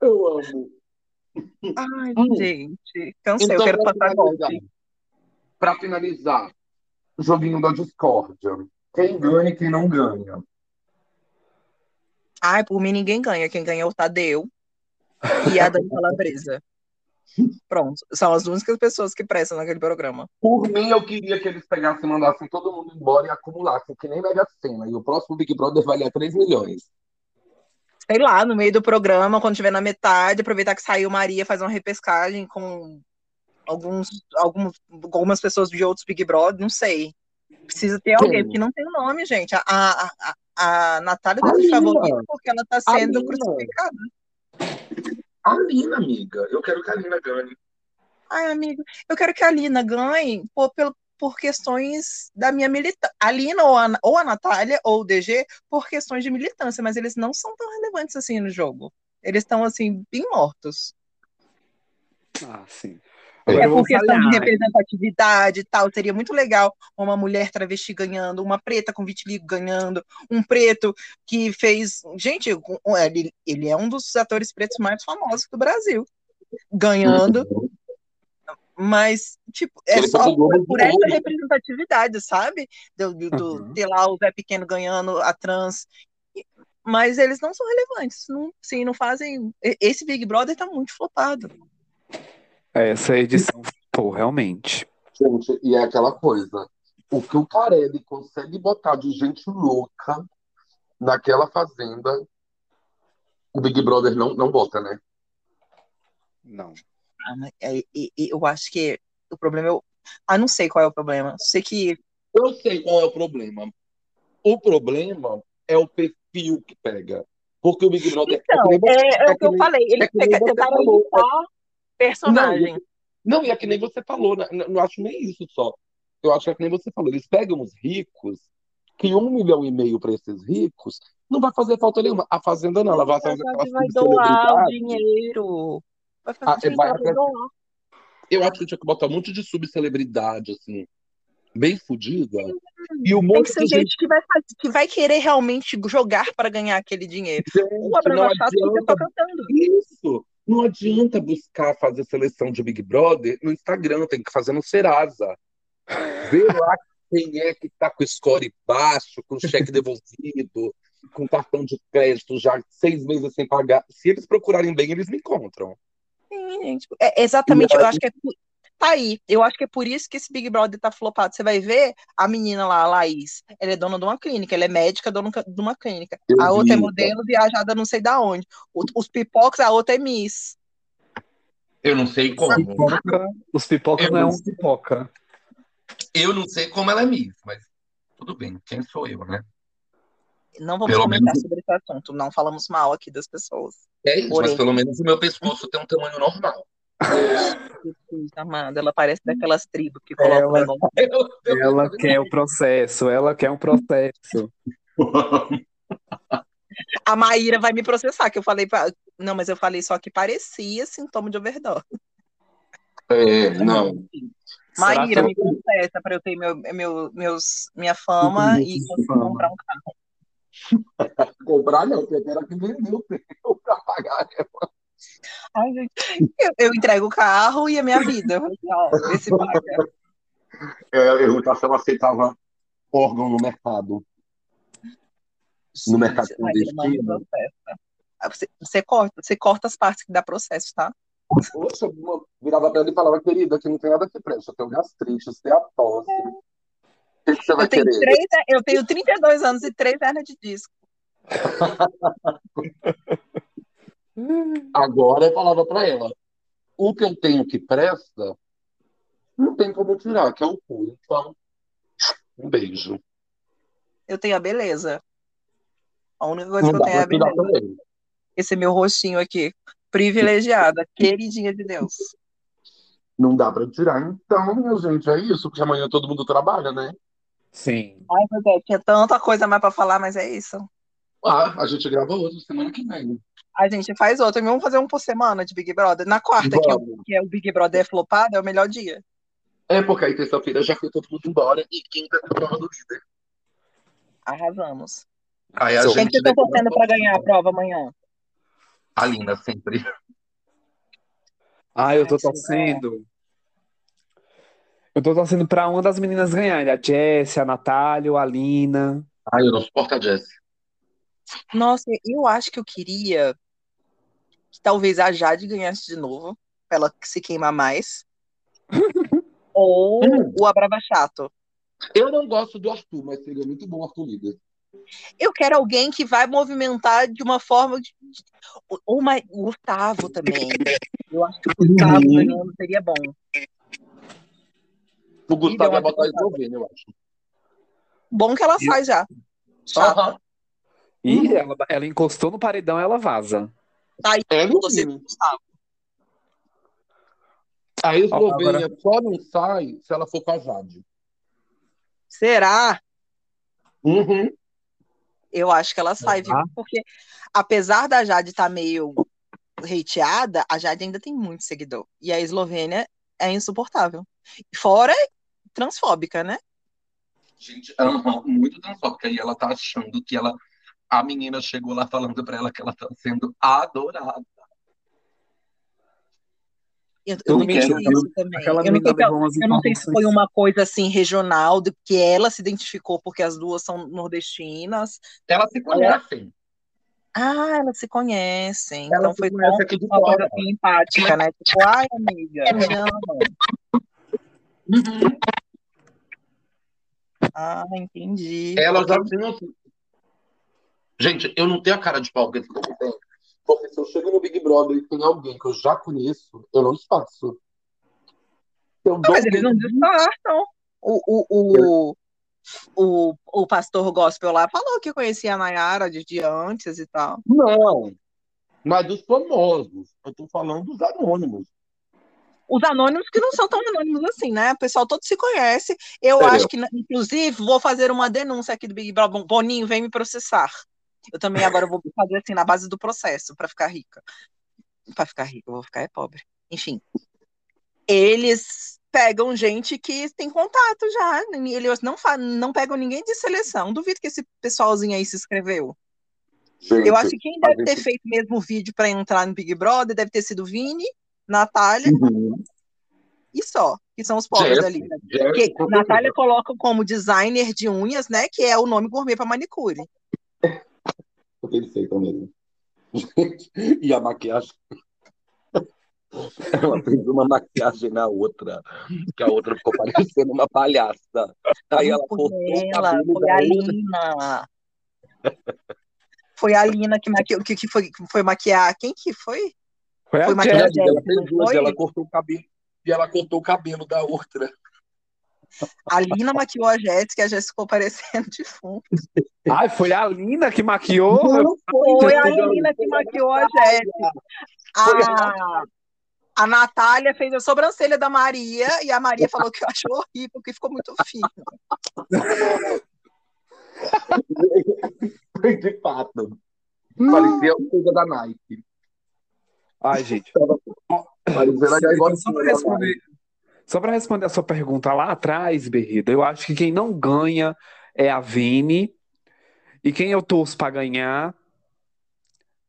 Speaker 1: Eu amo.
Speaker 3: Ai,
Speaker 1: Hum.
Speaker 3: gente, cansei, eu
Speaker 1: Então,
Speaker 3: quero
Speaker 1: pra
Speaker 3: passar golpe.
Speaker 1: pra finalizar, joguinho da discórdia. Quem ganha e quem não ganha.
Speaker 3: Ai, por mim ninguém ganha. Quem ganha é o Tadeu e a Dani Calabresa. Pronto, são as únicas pessoas que prestam naquele programa.
Speaker 1: Por mim, eu queria que eles pegassem e mandassem todo mundo embora e acumulassem, que nem Mega Sena. E o próximo Big Brother valia 3 milhões.
Speaker 3: sei lá, no meio do programa, quando estiver na metade, aproveitar que saiu Maria, fazer uma repescagem com alguns, alguns, algumas pessoas de outros Big Brother, não sei. Precisa ter alguém, porque não tem o nome, gente. A, a, a, a Natália deve ser favorita porque ela está sendo crucificada.
Speaker 1: A Lina, amiga. Eu quero que a Lina ganhe.
Speaker 3: Ai, amigo, eu quero que a Lina ganhe por, por, por questões da minha militância. A Lina ou a, ou a Natália ou o DG por questões de militância, mas eles não são tão relevantes assim no jogo. Eles estão, assim, bem mortos.
Speaker 2: Ah, sim.
Speaker 3: É por questão de representatividade e tal. Seria muito legal uma mulher travesti ganhando, uma preta com vitiligo ganhando, um preto que fez. Gente, ele, ele é um dos atores pretos mais famosos do Brasil. Ganhando. Mas, tipo, é ele só por, por essa representatividade, sabe? Do, do, do uhum. ter lá o Zé Pequeno ganhando a trans. Mas eles não são relevantes. Não, sim, não fazem. Esse Big Brother tá muito flopado.
Speaker 2: Essa edição, pô, realmente.
Speaker 1: Gente, e é aquela coisa. O que o Carelli consegue botar de gente louca naquela fazenda, o Big Brother não, não bota, né?
Speaker 2: Não.
Speaker 3: Ah, é, eu acho que o problema é. Eu... Ah, não sei qual é o problema. Sei que.
Speaker 1: Eu sei qual é o problema. O problema é o perfil que pega. Porque o Big Brother.
Speaker 3: Então, é, é, é o que eu falei. Ele é tentaram imitar personagem.
Speaker 1: Não, não, e é que nem você falou, não, né? não acho nem isso só. Eu acho que é que nem você falou, eles pegam os ricos, que um milhão e meio para esses ricos não vai fazer falta nenhuma. A Fazenda não, ela vai fazer aquela
Speaker 3: vai doar o dinheiro. Vai fazer ah, vai, vai doar.
Speaker 1: Eu acho que tinha que botar um monte de subcelebridade, assim, bem fodida. E um monte
Speaker 3: Tem que ser gente que vai, que vai querer realmente jogar para ganhar aquele dinheiro. Gente, o Abraão Chato fica cantando.
Speaker 1: Isso. Não adianta buscar fazer seleção de Big Brother no Instagram, tem que fazer no Serasa. Ver lá quem é que está com score baixo, com cheque devolvido, com cartão de crédito já seis meses sem pagar. Se eles procurarem bem, eles me encontram.
Speaker 3: Sim, gente. É, exatamente, eu acho que é tá aí. Eu acho que é por isso que esse Big Brother tá flopado. Você vai ver a menina lá, a Laís, ela é dona de uma clínica, ela é médica, dona de uma clínica. Eu a outra é vi, é modelo, viajada não sei da onde. Os pipocos, a outra é Miss.
Speaker 1: Eu não sei como.
Speaker 2: Pipoca, os pipocas não é um pipoca.
Speaker 1: Eu não sei como ela é Miss, mas tudo bem, quem sou eu, né?
Speaker 3: Não vamos pelo comentar menos... sobre esse assunto, não falamos mal aqui das pessoas.
Speaker 1: É isso, Porém... mas pelo menos o meu pescoço tem um tamanho normal.
Speaker 3: Jesus amado, ela parece daquelas tribos que colocam
Speaker 2: ela, ela quer o processo, ela quer um processo.
Speaker 3: A Maíra vai me processar, que eu falei pra... Não, mas eu falei só que parecia sintoma de overdose.
Speaker 1: É, não.
Speaker 3: Maíra, me processa para eu ter meu, meu, meus, minha fama e comprar um carro.
Speaker 1: comprar não, porque era que vendeu para pagar. Né?
Speaker 3: Ai, gente, eu, eu, entrego o carro e a minha vida. Ó, esse paga.
Speaker 1: É, eu se ela aceitava órgão no mercado. No mercado clandestino.
Speaker 3: Você, você, corta, você corta as partes que dá processo, tá?
Speaker 1: Poxa, eu virava pra ela e falava, querida, aqui não tem nada que preste. Eu tenho gastrite, esteatose. É. O que, que você vai
Speaker 3: eu tenho
Speaker 1: querer?
Speaker 3: Três, eu tenho 32 anos e três hernias de disco.
Speaker 1: Agora eu falava para ela: o que eu tenho que presta, não tem como tirar, que é o cu. Então, um beijo.
Speaker 3: Eu tenho a beleza. A única coisa não que eu tenho é a beleza. Esse meu rostinho aqui, privilegiada, queridinha de Deus.
Speaker 1: Não dá para tirar. Então, minha gente, é isso, porque amanhã todo mundo trabalha, né?
Speaker 2: Sim.
Speaker 3: Ai, meu Deus, tinha tanta coisa mais para falar, mas é isso.
Speaker 1: Ah, a gente grava outro semana que vem.
Speaker 3: A gente faz outro. Vamos fazer um por semana de Big Brother. Na quarta, que é, o, que é, o, Big Brother flopado, é o melhor dia.
Speaker 1: É, porque aí terça-feira já foi todo mundo embora e quinta é a prova do líder.
Speaker 3: Arrasamos.
Speaker 1: Aí a
Speaker 3: Quem
Speaker 1: gente
Speaker 3: que tá torcendo pra ganhar a prova amanhã?
Speaker 1: A Lina, sempre.
Speaker 2: Ah, eu tô torcendo. Eu tô torcendo pra uma das meninas ganharem. A Jessie, a Natália, a Lina.
Speaker 1: Ah, eu não suporto a Jessie.
Speaker 3: Nossa, eu acho que eu queria que talvez a Jade ganhasse de novo, pra ela se queimar mais. Ou hum. o Abrava Chato.
Speaker 1: Eu não gosto do Arthur, mas seria muito bom o Arthur líder.
Speaker 3: Eu quero alguém que vai movimentar de uma forma. De... Ou uma... O Gustavo também. Eu acho que o Gustavo
Speaker 1: Uhum.
Speaker 3: ganhando seria bom.
Speaker 1: O Gustavo
Speaker 3: Ih,
Speaker 1: vai botar. Eslovênia, eu acho.
Speaker 3: Bom que ela sai já. Chata.
Speaker 1: Aham.
Speaker 2: E ela, ela encostou no paredão, ela vaza.
Speaker 1: É,
Speaker 3: Eu tô sendo
Speaker 1: menino.
Speaker 3: Gustavo.
Speaker 1: A Eslovênia
Speaker 2: Agora-
Speaker 1: só não sai se ela for com a Jade.
Speaker 3: Será?
Speaker 1: Uhum.
Speaker 3: Eu acho que ela sai, viu? Porque apesar da Jade estar meio hateada, a Jade ainda tem muito seguidor. E a Eslovênia é insuportável. Fora transfóbica, né?
Speaker 1: Gente, aham, muito transfóbica. E ela tá achando que ela. A menina chegou lá falando pra ela que ela tá sendo adorada.
Speaker 3: Eu, eu
Speaker 2: Tudo
Speaker 3: não isso também.
Speaker 2: Aquela
Speaker 3: Eu não,
Speaker 2: menina
Speaker 3: sei se,
Speaker 2: umas
Speaker 3: eu não sei se foi uma coisa assim regional, do que ela se identificou porque as duas são nordestinas.
Speaker 1: Elas se conhecem.
Speaker 3: Ah, elas se conhecem.
Speaker 1: Elas
Speaker 3: Então
Speaker 1: se
Speaker 3: foi
Speaker 1: conhecem
Speaker 3: só
Speaker 1: aqui de
Speaker 3: uma coisa
Speaker 1: fora.
Speaker 3: assim empática, né? Tipo, ai, amiga, te amo.
Speaker 1: Uhum.
Speaker 3: Ah, entendi.
Speaker 1: Ela
Speaker 3: Porque
Speaker 1: já tinha. Gente, eu não tenho a cara de pau que povo tem. Porque se eu chego no Big Brother e tem alguém que eu já conheço, eu não disfarço. Eu
Speaker 3: Não,
Speaker 1: dou
Speaker 3: mas eles não disfarçam. O, o, o, o, o pastor gospel lá falou que conhecia a Nayara de antes e tal.
Speaker 1: Não. Mas dos famosos. Eu tô falando dos anônimos.
Speaker 3: Os anônimos que não são tão anônimos assim, né? O pessoal todo se conhece. Eu
Speaker 1: É.
Speaker 3: acho que, inclusive, vou fazer uma denúncia aqui do Big Brother. Boninho, vem me processar. Eu também agora vou fazer assim na base do processo para ficar rica. Para ficar rica, eu vou ficar é pobre. Enfim, eles pegam gente que tem contato já. Eles não, não pegam ninguém de seleção. Duvido que esse pessoalzinho aí se inscreveu.
Speaker 1: Gente,
Speaker 3: Eu acho que quem deve ter
Speaker 1: gente-
Speaker 3: feito mesmo o vídeo para entrar no Big Brother deve ter sido Vini, Natália
Speaker 1: Uhum.
Speaker 3: e só, que são os pobres
Speaker 1: Jesse,
Speaker 3: ali. né?
Speaker 1: Com
Speaker 3: Natália coloca como designer de unhas, né? Que é o nome gourmet para manicure.
Speaker 1: Perfeito mesmo. Gente, e a maquiagem? Ela fez uma maquiagem na outra, que a outra ficou parecendo uma palhaça. Aí ela
Speaker 3: Foi
Speaker 1: cortou o
Speaker 3: ela,
Speaker 1: cabelo
Speaker 3: foi
Speaker 1: da
Speaker 3: a
Speaker 1: outra.
Speaker 3: Lina. Foi a Lina que, maquiou, que, que foi, que foi maquiar. Quem que foi?
Speaker 2: Foi a
Speaker 3: Foi
Speaker 1: É,
Speaker 3: maquiagem.
Speaker 1: Ela fez duas,
Speaker 3: foi?
Speaker 1: ela cortou o cabelo e ela cortou o cabelo da outra.
Speaker 3: A Lina maquiou a Jéssica e a Jéssica ficou parecendo defunto.
Speaker 2: Ai, foi a Lina que maquiou?
Speaker 1: Não
Speaker 3: Foi a Lina que maquiou a. Jéssica. A, a Natália fez a sobrancelha da Maria e a Maria falou que achou horrível, porque ficou muito fino.
Speaker 1: Foi de fato. Parecia coisa da Nike.
Speaker 2: Ai, gente.
Speaker 1: Parecia a gaivota
Speaker 2: Só para responder, só para responder a sua pergunta lá atrás, Berrida, eu acho que quem não ganha é a Vini e quem eu torço para ganhar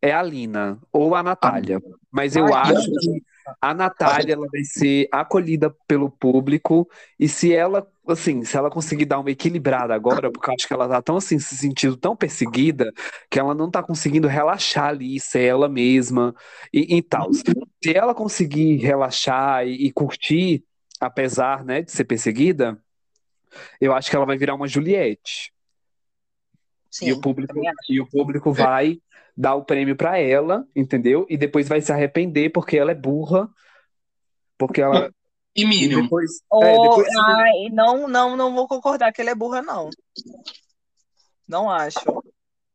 Speaker 2: é a Lina ou a Natália. Mas eu
Speaker 3: Ai,
Speaker 2: acho que a Natália ela vai ser acolhida pelo público e se ela, assim, se ela conseguir dar uma equilibrada agora, porque eu acho que ela tá tão assim, se sentindo tão perseguida que ela não tá conseguindo relaxar ali, ser ela mesma e, e tal. Se ela conseguir relaxar e, e curtir, apesar, né, de ser perseguida, eu acho que ela vai virar uma Juliette.
Speaker 3: Sim,
Speaker 2: E o público, e o público vai dar o prêmio pra ela, entendeu? E depois vai se arrepender porque ela é burra, porque ela
Speaker 1: E
Speaker 2: e
Speaker 1: Minion.
Speaker 2: depois,
Speaker 3: Oh,
Speaker 2: é, depois
Speaker 3: ai, não, não, não vou concordar que ela é burra, não. Não acho.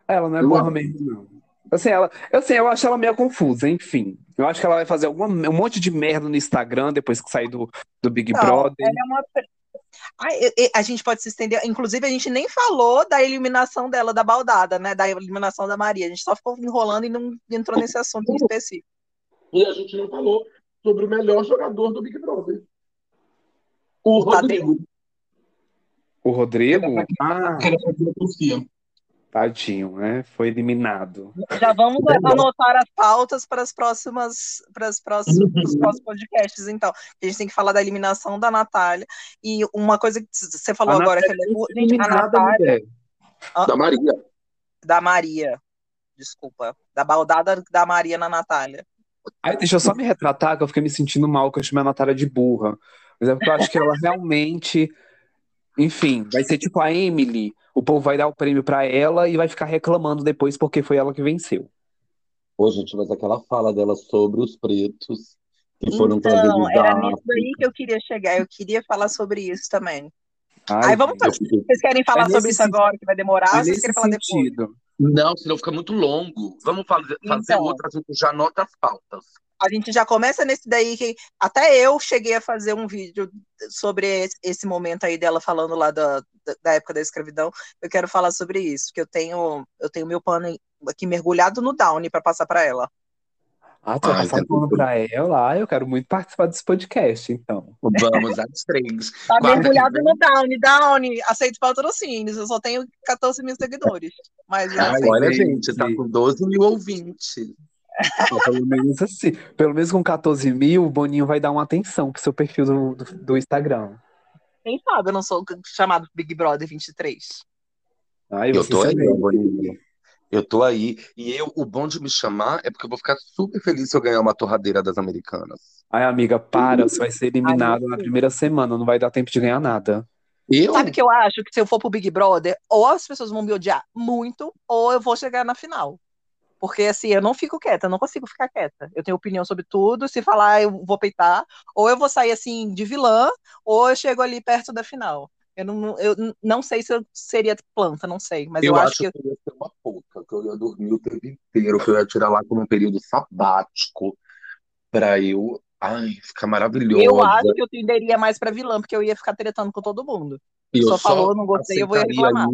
Speaker 2: ela não é burra mesmo, não. Assim, ela, eu sei, eu acho ela meio confusa, enfim. Eu acho que ela vai fazer alguma, um monte de merda no Instagram depois que sair do, do Big
Speaker 3: Não,
Speaker 2: Brother.
Speaker 3: ela é uma. Ai, a gente pode se estender. Inclusive, a gente nem falou da eliminação dela, da baldada, né? Da eliminação da Maria. A gente só ficou enrolando e não entrou nesse assunto em específico.
Speaker 1: E a gente não falou sobre o melhor jogador do Big Brother. O
Speaker 3: Tadeu.
Speaker 1: Rodrigo.
Speaker 2: O Rodrigo, ah,
Speaker 1: era pra.
Speaker 2: Tadinho, né? Foi eliminado.
Speaker 3: Já vamos anotar as pautas para as próximas, para os próximos, para os próximos podcasts, então. A gente tem que falar da eliminação da Natália. E uma coisa que você falou
Speaker 2: A
Speaker 3: agora, que ela é a
Speaker 2: Eliminada,
Speaker 3: Natália,
Speaker 2: mulher.
Speaker 1: Da Maria.
Speaker 3: da Maria, desculpa, da baldada da Maria na Natália.
Speaker 2: Ai, deixa eu só me retratar, que eu fiquei me sentindo mal, que eu chamei a Natália de burra. Mas é porque eu acho que ela realmente Enfim, vai ser tipo a Emily. O povo vai dar o prêmio pra ela e vai ficar reclamando depois porque foi ela que venceu.
Speaker 1: Ô, gente, mas aquela fala dela sobre os pretos que foram
Speaker 3: Então,
Speaker 1: trazidos
Speaker 3: era
Speaker 1: da
Speaker 3: nisso aí que eu queria chegar. Eu queria falar sobre isso também.
Speaker 2: Ai,
Speaker 3: Aí vamos fazer. Vocês querem falar
Speaker 2: É
Speaker 3: sobre isso agora, que vai demorar,
Speaker 2: é
Speaker 3: ou vocês querem falar depois?
Speaker 2: sentido.
Speaker 1: Não, senão fica muito longo. Vamos fazer, fazer
Speaker 3: Então.
Speaker 1: outra, a gente já anota as pautas.
Speaker 3: A gente já começa nesse daí que até eu cheguei a fazer um vídeo sobre esse, momento aí dela falando lá da, da, época da escravidão. Eu quero falar sobre isso, que eu tenho eu tenho meu pano aqui mergulhado no Downy para passar para ela.
Speaker 2: Ah, tu vai
Speaker 1: Ai,
Speaker 2: passar
Speaker 1: tá
Speaker 2: o pano
Speaker 1: bom.
Speaker 2: pra ela? Eu quero muito participar desse podcast, então.
Speaker 1: Vamos às três.
Speaker 3: Tá mergulhado no Downy, Downy, aceito patrocínios. Eu só tenho 14 mil seguidores, mas
Speaker 2: Ai.
Speaker 1: Olha,
Speaker 2: gente.
Speaker 1: gente, tá com 12 mil ouvintes.
Speaker 2: Pelo menos assim. Pelo menos com 14 mil, o Boninho vai dar uma atenção pro seu perfil do, do, do Instagram.
Speaker 3: Quem sabe eu não sou chamado Big Brother 23.
Speaker 2: Ai,
Speaker 1: Eu tô aí, Boninho. Eu tô aí. E eu, o bom de me chamar é porque eu vou ficar super feliz se eu ganhar uma torradeira das americanas.
Speaker 2: Ai, amiga, para, você vai ser eliminado
Speaker 3: Ai,
Speaker 2: na primeira semana, não vai dar tempo de ganhar nada.
Speaker 1: Eu?
Speaker 3: Sabe que eu acho que se eu for pro Big Brother, ou as pessoas vão me odiar muito, ou eu vou chegar na final. Porque assim, eu não fico quieta, eu não consigo ficar quieta. Eu tenho opinião sobre tudo, se falar eu vou peitar, ou eu vou sair assim de vilã, ou eu chego ali perto da final. Eu não, eu não sei se eu seria planta, não sei, mas eu,
Speaker 1: Eu
Speaker 3: acho
Speaker 1: acho
Speaker 3: que
Speaker 1: que eu ia ser uma pouca, que eu ia dormir o tempo inteiro, que eu ia tirar lá como um período sabático pra eu, ai, ficar maravilhosa.
Speaker 3: eu acho que eu tenderia mais pra vilã, porque eu ia ficar tretando com todo mundo.
Speaker 1: E eu
Speaker 3: Só
Speaker 1: só
Speaker 3: falou, não gostei, eu vou reclamar.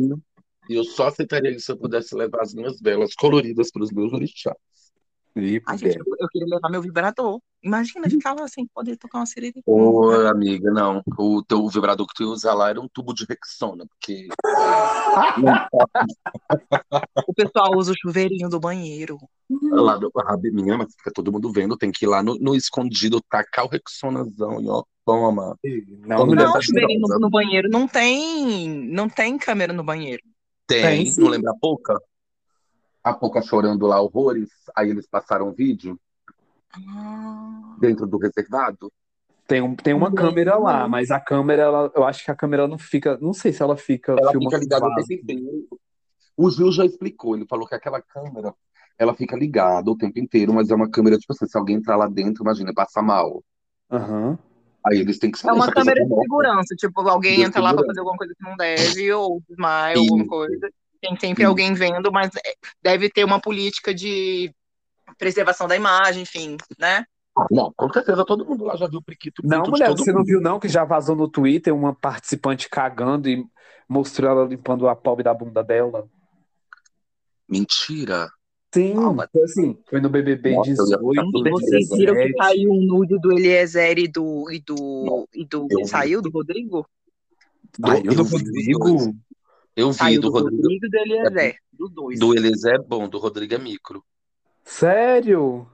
Speaker 1: E eu só aceitaria isso se eu pudesse levar as minhas velas coloridas para os meus orixás.
Speaker 2: Ih,
Speaker 3: Ai, gente, eu, eu queria levar meu vibrador. Imagina ficar lá sem poder tocar uma sirene.
Speaker 1: Ô, amiga, não. O teu vibrador que tu ia usar lá era um tubo de Rexona, porque
Speaker 3: O pessoal usa o chuveirinho do banheiro.
Speaker 1: lá do ah, minha, mas fica todo mundo vendo, tem que ir lá no, no escondido, tacar o Rexonazão e ó, toma.
Speaker 2: Não,
Speaker 1: Não,
Speaker 3: Não,
Speaker 2: tá
Speaker 3: o chuveirinho no, no banheiro não tem, não tem câmera no banheiro.
Speaker 1: Tem,
Speaker 2: Tem,
Speaker 1: não lembra a Pouca? A Pouca chorando lá horrores, aí eles passaram um vídeo
Speaker 3: Ah,
Speaker 1: dentro do reservado.
Speaker 2: Tem, um, tem uma
Speaker 3: Não.
Speaker 2: câmera lá, mas a câmera, ela- eu acho que a câmera não fica. Não sei se ela fica
Speaker 1: Ela fica ligada o tempo inteiro. O Gil já explicou, ele falou que aquela câmera, ela fica ligada o tempo inteiro, mas é uma câmera, tipo assim, se alguém entrar lá dentro, imagina, passa mal.
Speaker 2: Aham.
Speaker 1: Aí eles têm que
Speaker 3: É
Speaker 1: saber
Speaker 3: uma
Speaker 1: se a pessoa
Speaker 3: câmera de segurança. Tipo, alguém
Speaker 1: De
Speaker 3: entra lá pra
Speaker 1: segurança.
Speaker 3: fazer alguma coisa que não deve, ou desmaia, ou alguma coisa. Tem sempre
Speaker 1: Isso.
Speaker 3: alguém vendo, mas é, deve ter uma política de preservação da imagem, enfim, né?
Speaker 1: Não, com certeza todo mundo lá já viu o priquito
Speaker 2: Não, mulher,
Speaker 1: todo
Speaker 2: você não
Speaker 1: mundo.
Speaker 2: viu não que já vazou no Twitter uma participante cagando e mostrou ela limpando a pobre da bunda dela?
Speaker 1: Mentira.
Speaker 2: Sim,
Speaker 3: Ah, mas-
Speaker 2: foi assim, foi no BBB
Speaker 1: Nossa, eu ia ficar
Speaker 2: 18,
Speaker 1: super
Speaker 3: Vocês viram que
Speaker 2: 17.
Speaker 3: saiu um nude do Eliezer e do. E do, e do
Speaker 1: Eu vi.
Speaker 3: saiu do Rodrigo?
Speaker 1: Do-
Speaker 2: Saiu do Rodrigo?
Speaker 1: Eu vi
Speaker 3: Saiu
Speaker 1: do
Speaker 3: do
Speaker 1: Rodrigo.
Speaker 3: Rodrigo do Eliezer. Dos dois.
Speaker 1: Do Eliezer é bom, do Rodrigo é micro.
Speaker 2: Sério?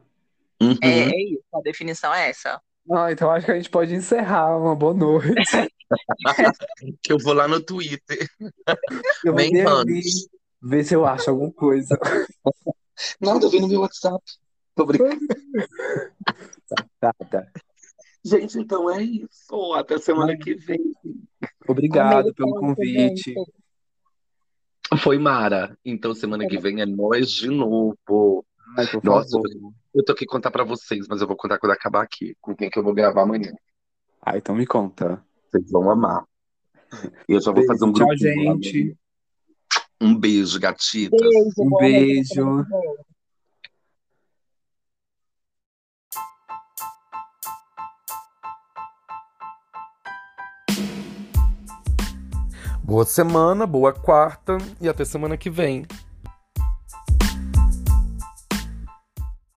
Speaker 1: Uhum.
Speaker 3: É, é isso, a definição é essa.
Speaker 2: Ah, então acho que a gente pode encerrar. Uma boa noite.
Speaker 1: Que eu vou lá no Twitter.
Speaker 2: Eu ter
Speaker 1: antes.
Speaker 2: ver se eu acho alguma coisa.
Speaker 1: Nada, eu vi no meu WhatsApp. Tô brincando.
Speaker 2: Tá, tá.
Speaker 1: Gente, então é isso. Até semana que vem.
Speaker 2: Obrigado pelo convite.
Speaker 1: Foi Mara. Então semana que vem é nós de novo.
Speaker 2: Ai,
Speaker 1: Nossa. Eu tô aqui contar pra vocês, mas eu vou contar quando acabar aqui. Com quem que eu vou gravar amanhã.
Speaker 2: Ah, então me conta.
Speaker 1: Vocês vão amar. E eu já vou fazer um
Speaker 2: tchau, gente.
Speaker 1: Um beijo, gatitas.
Speaker 3: Beijo,
Speaker 2: Um beijo.
Speaker 4: Boa semana, boa quarta e até semana que vem.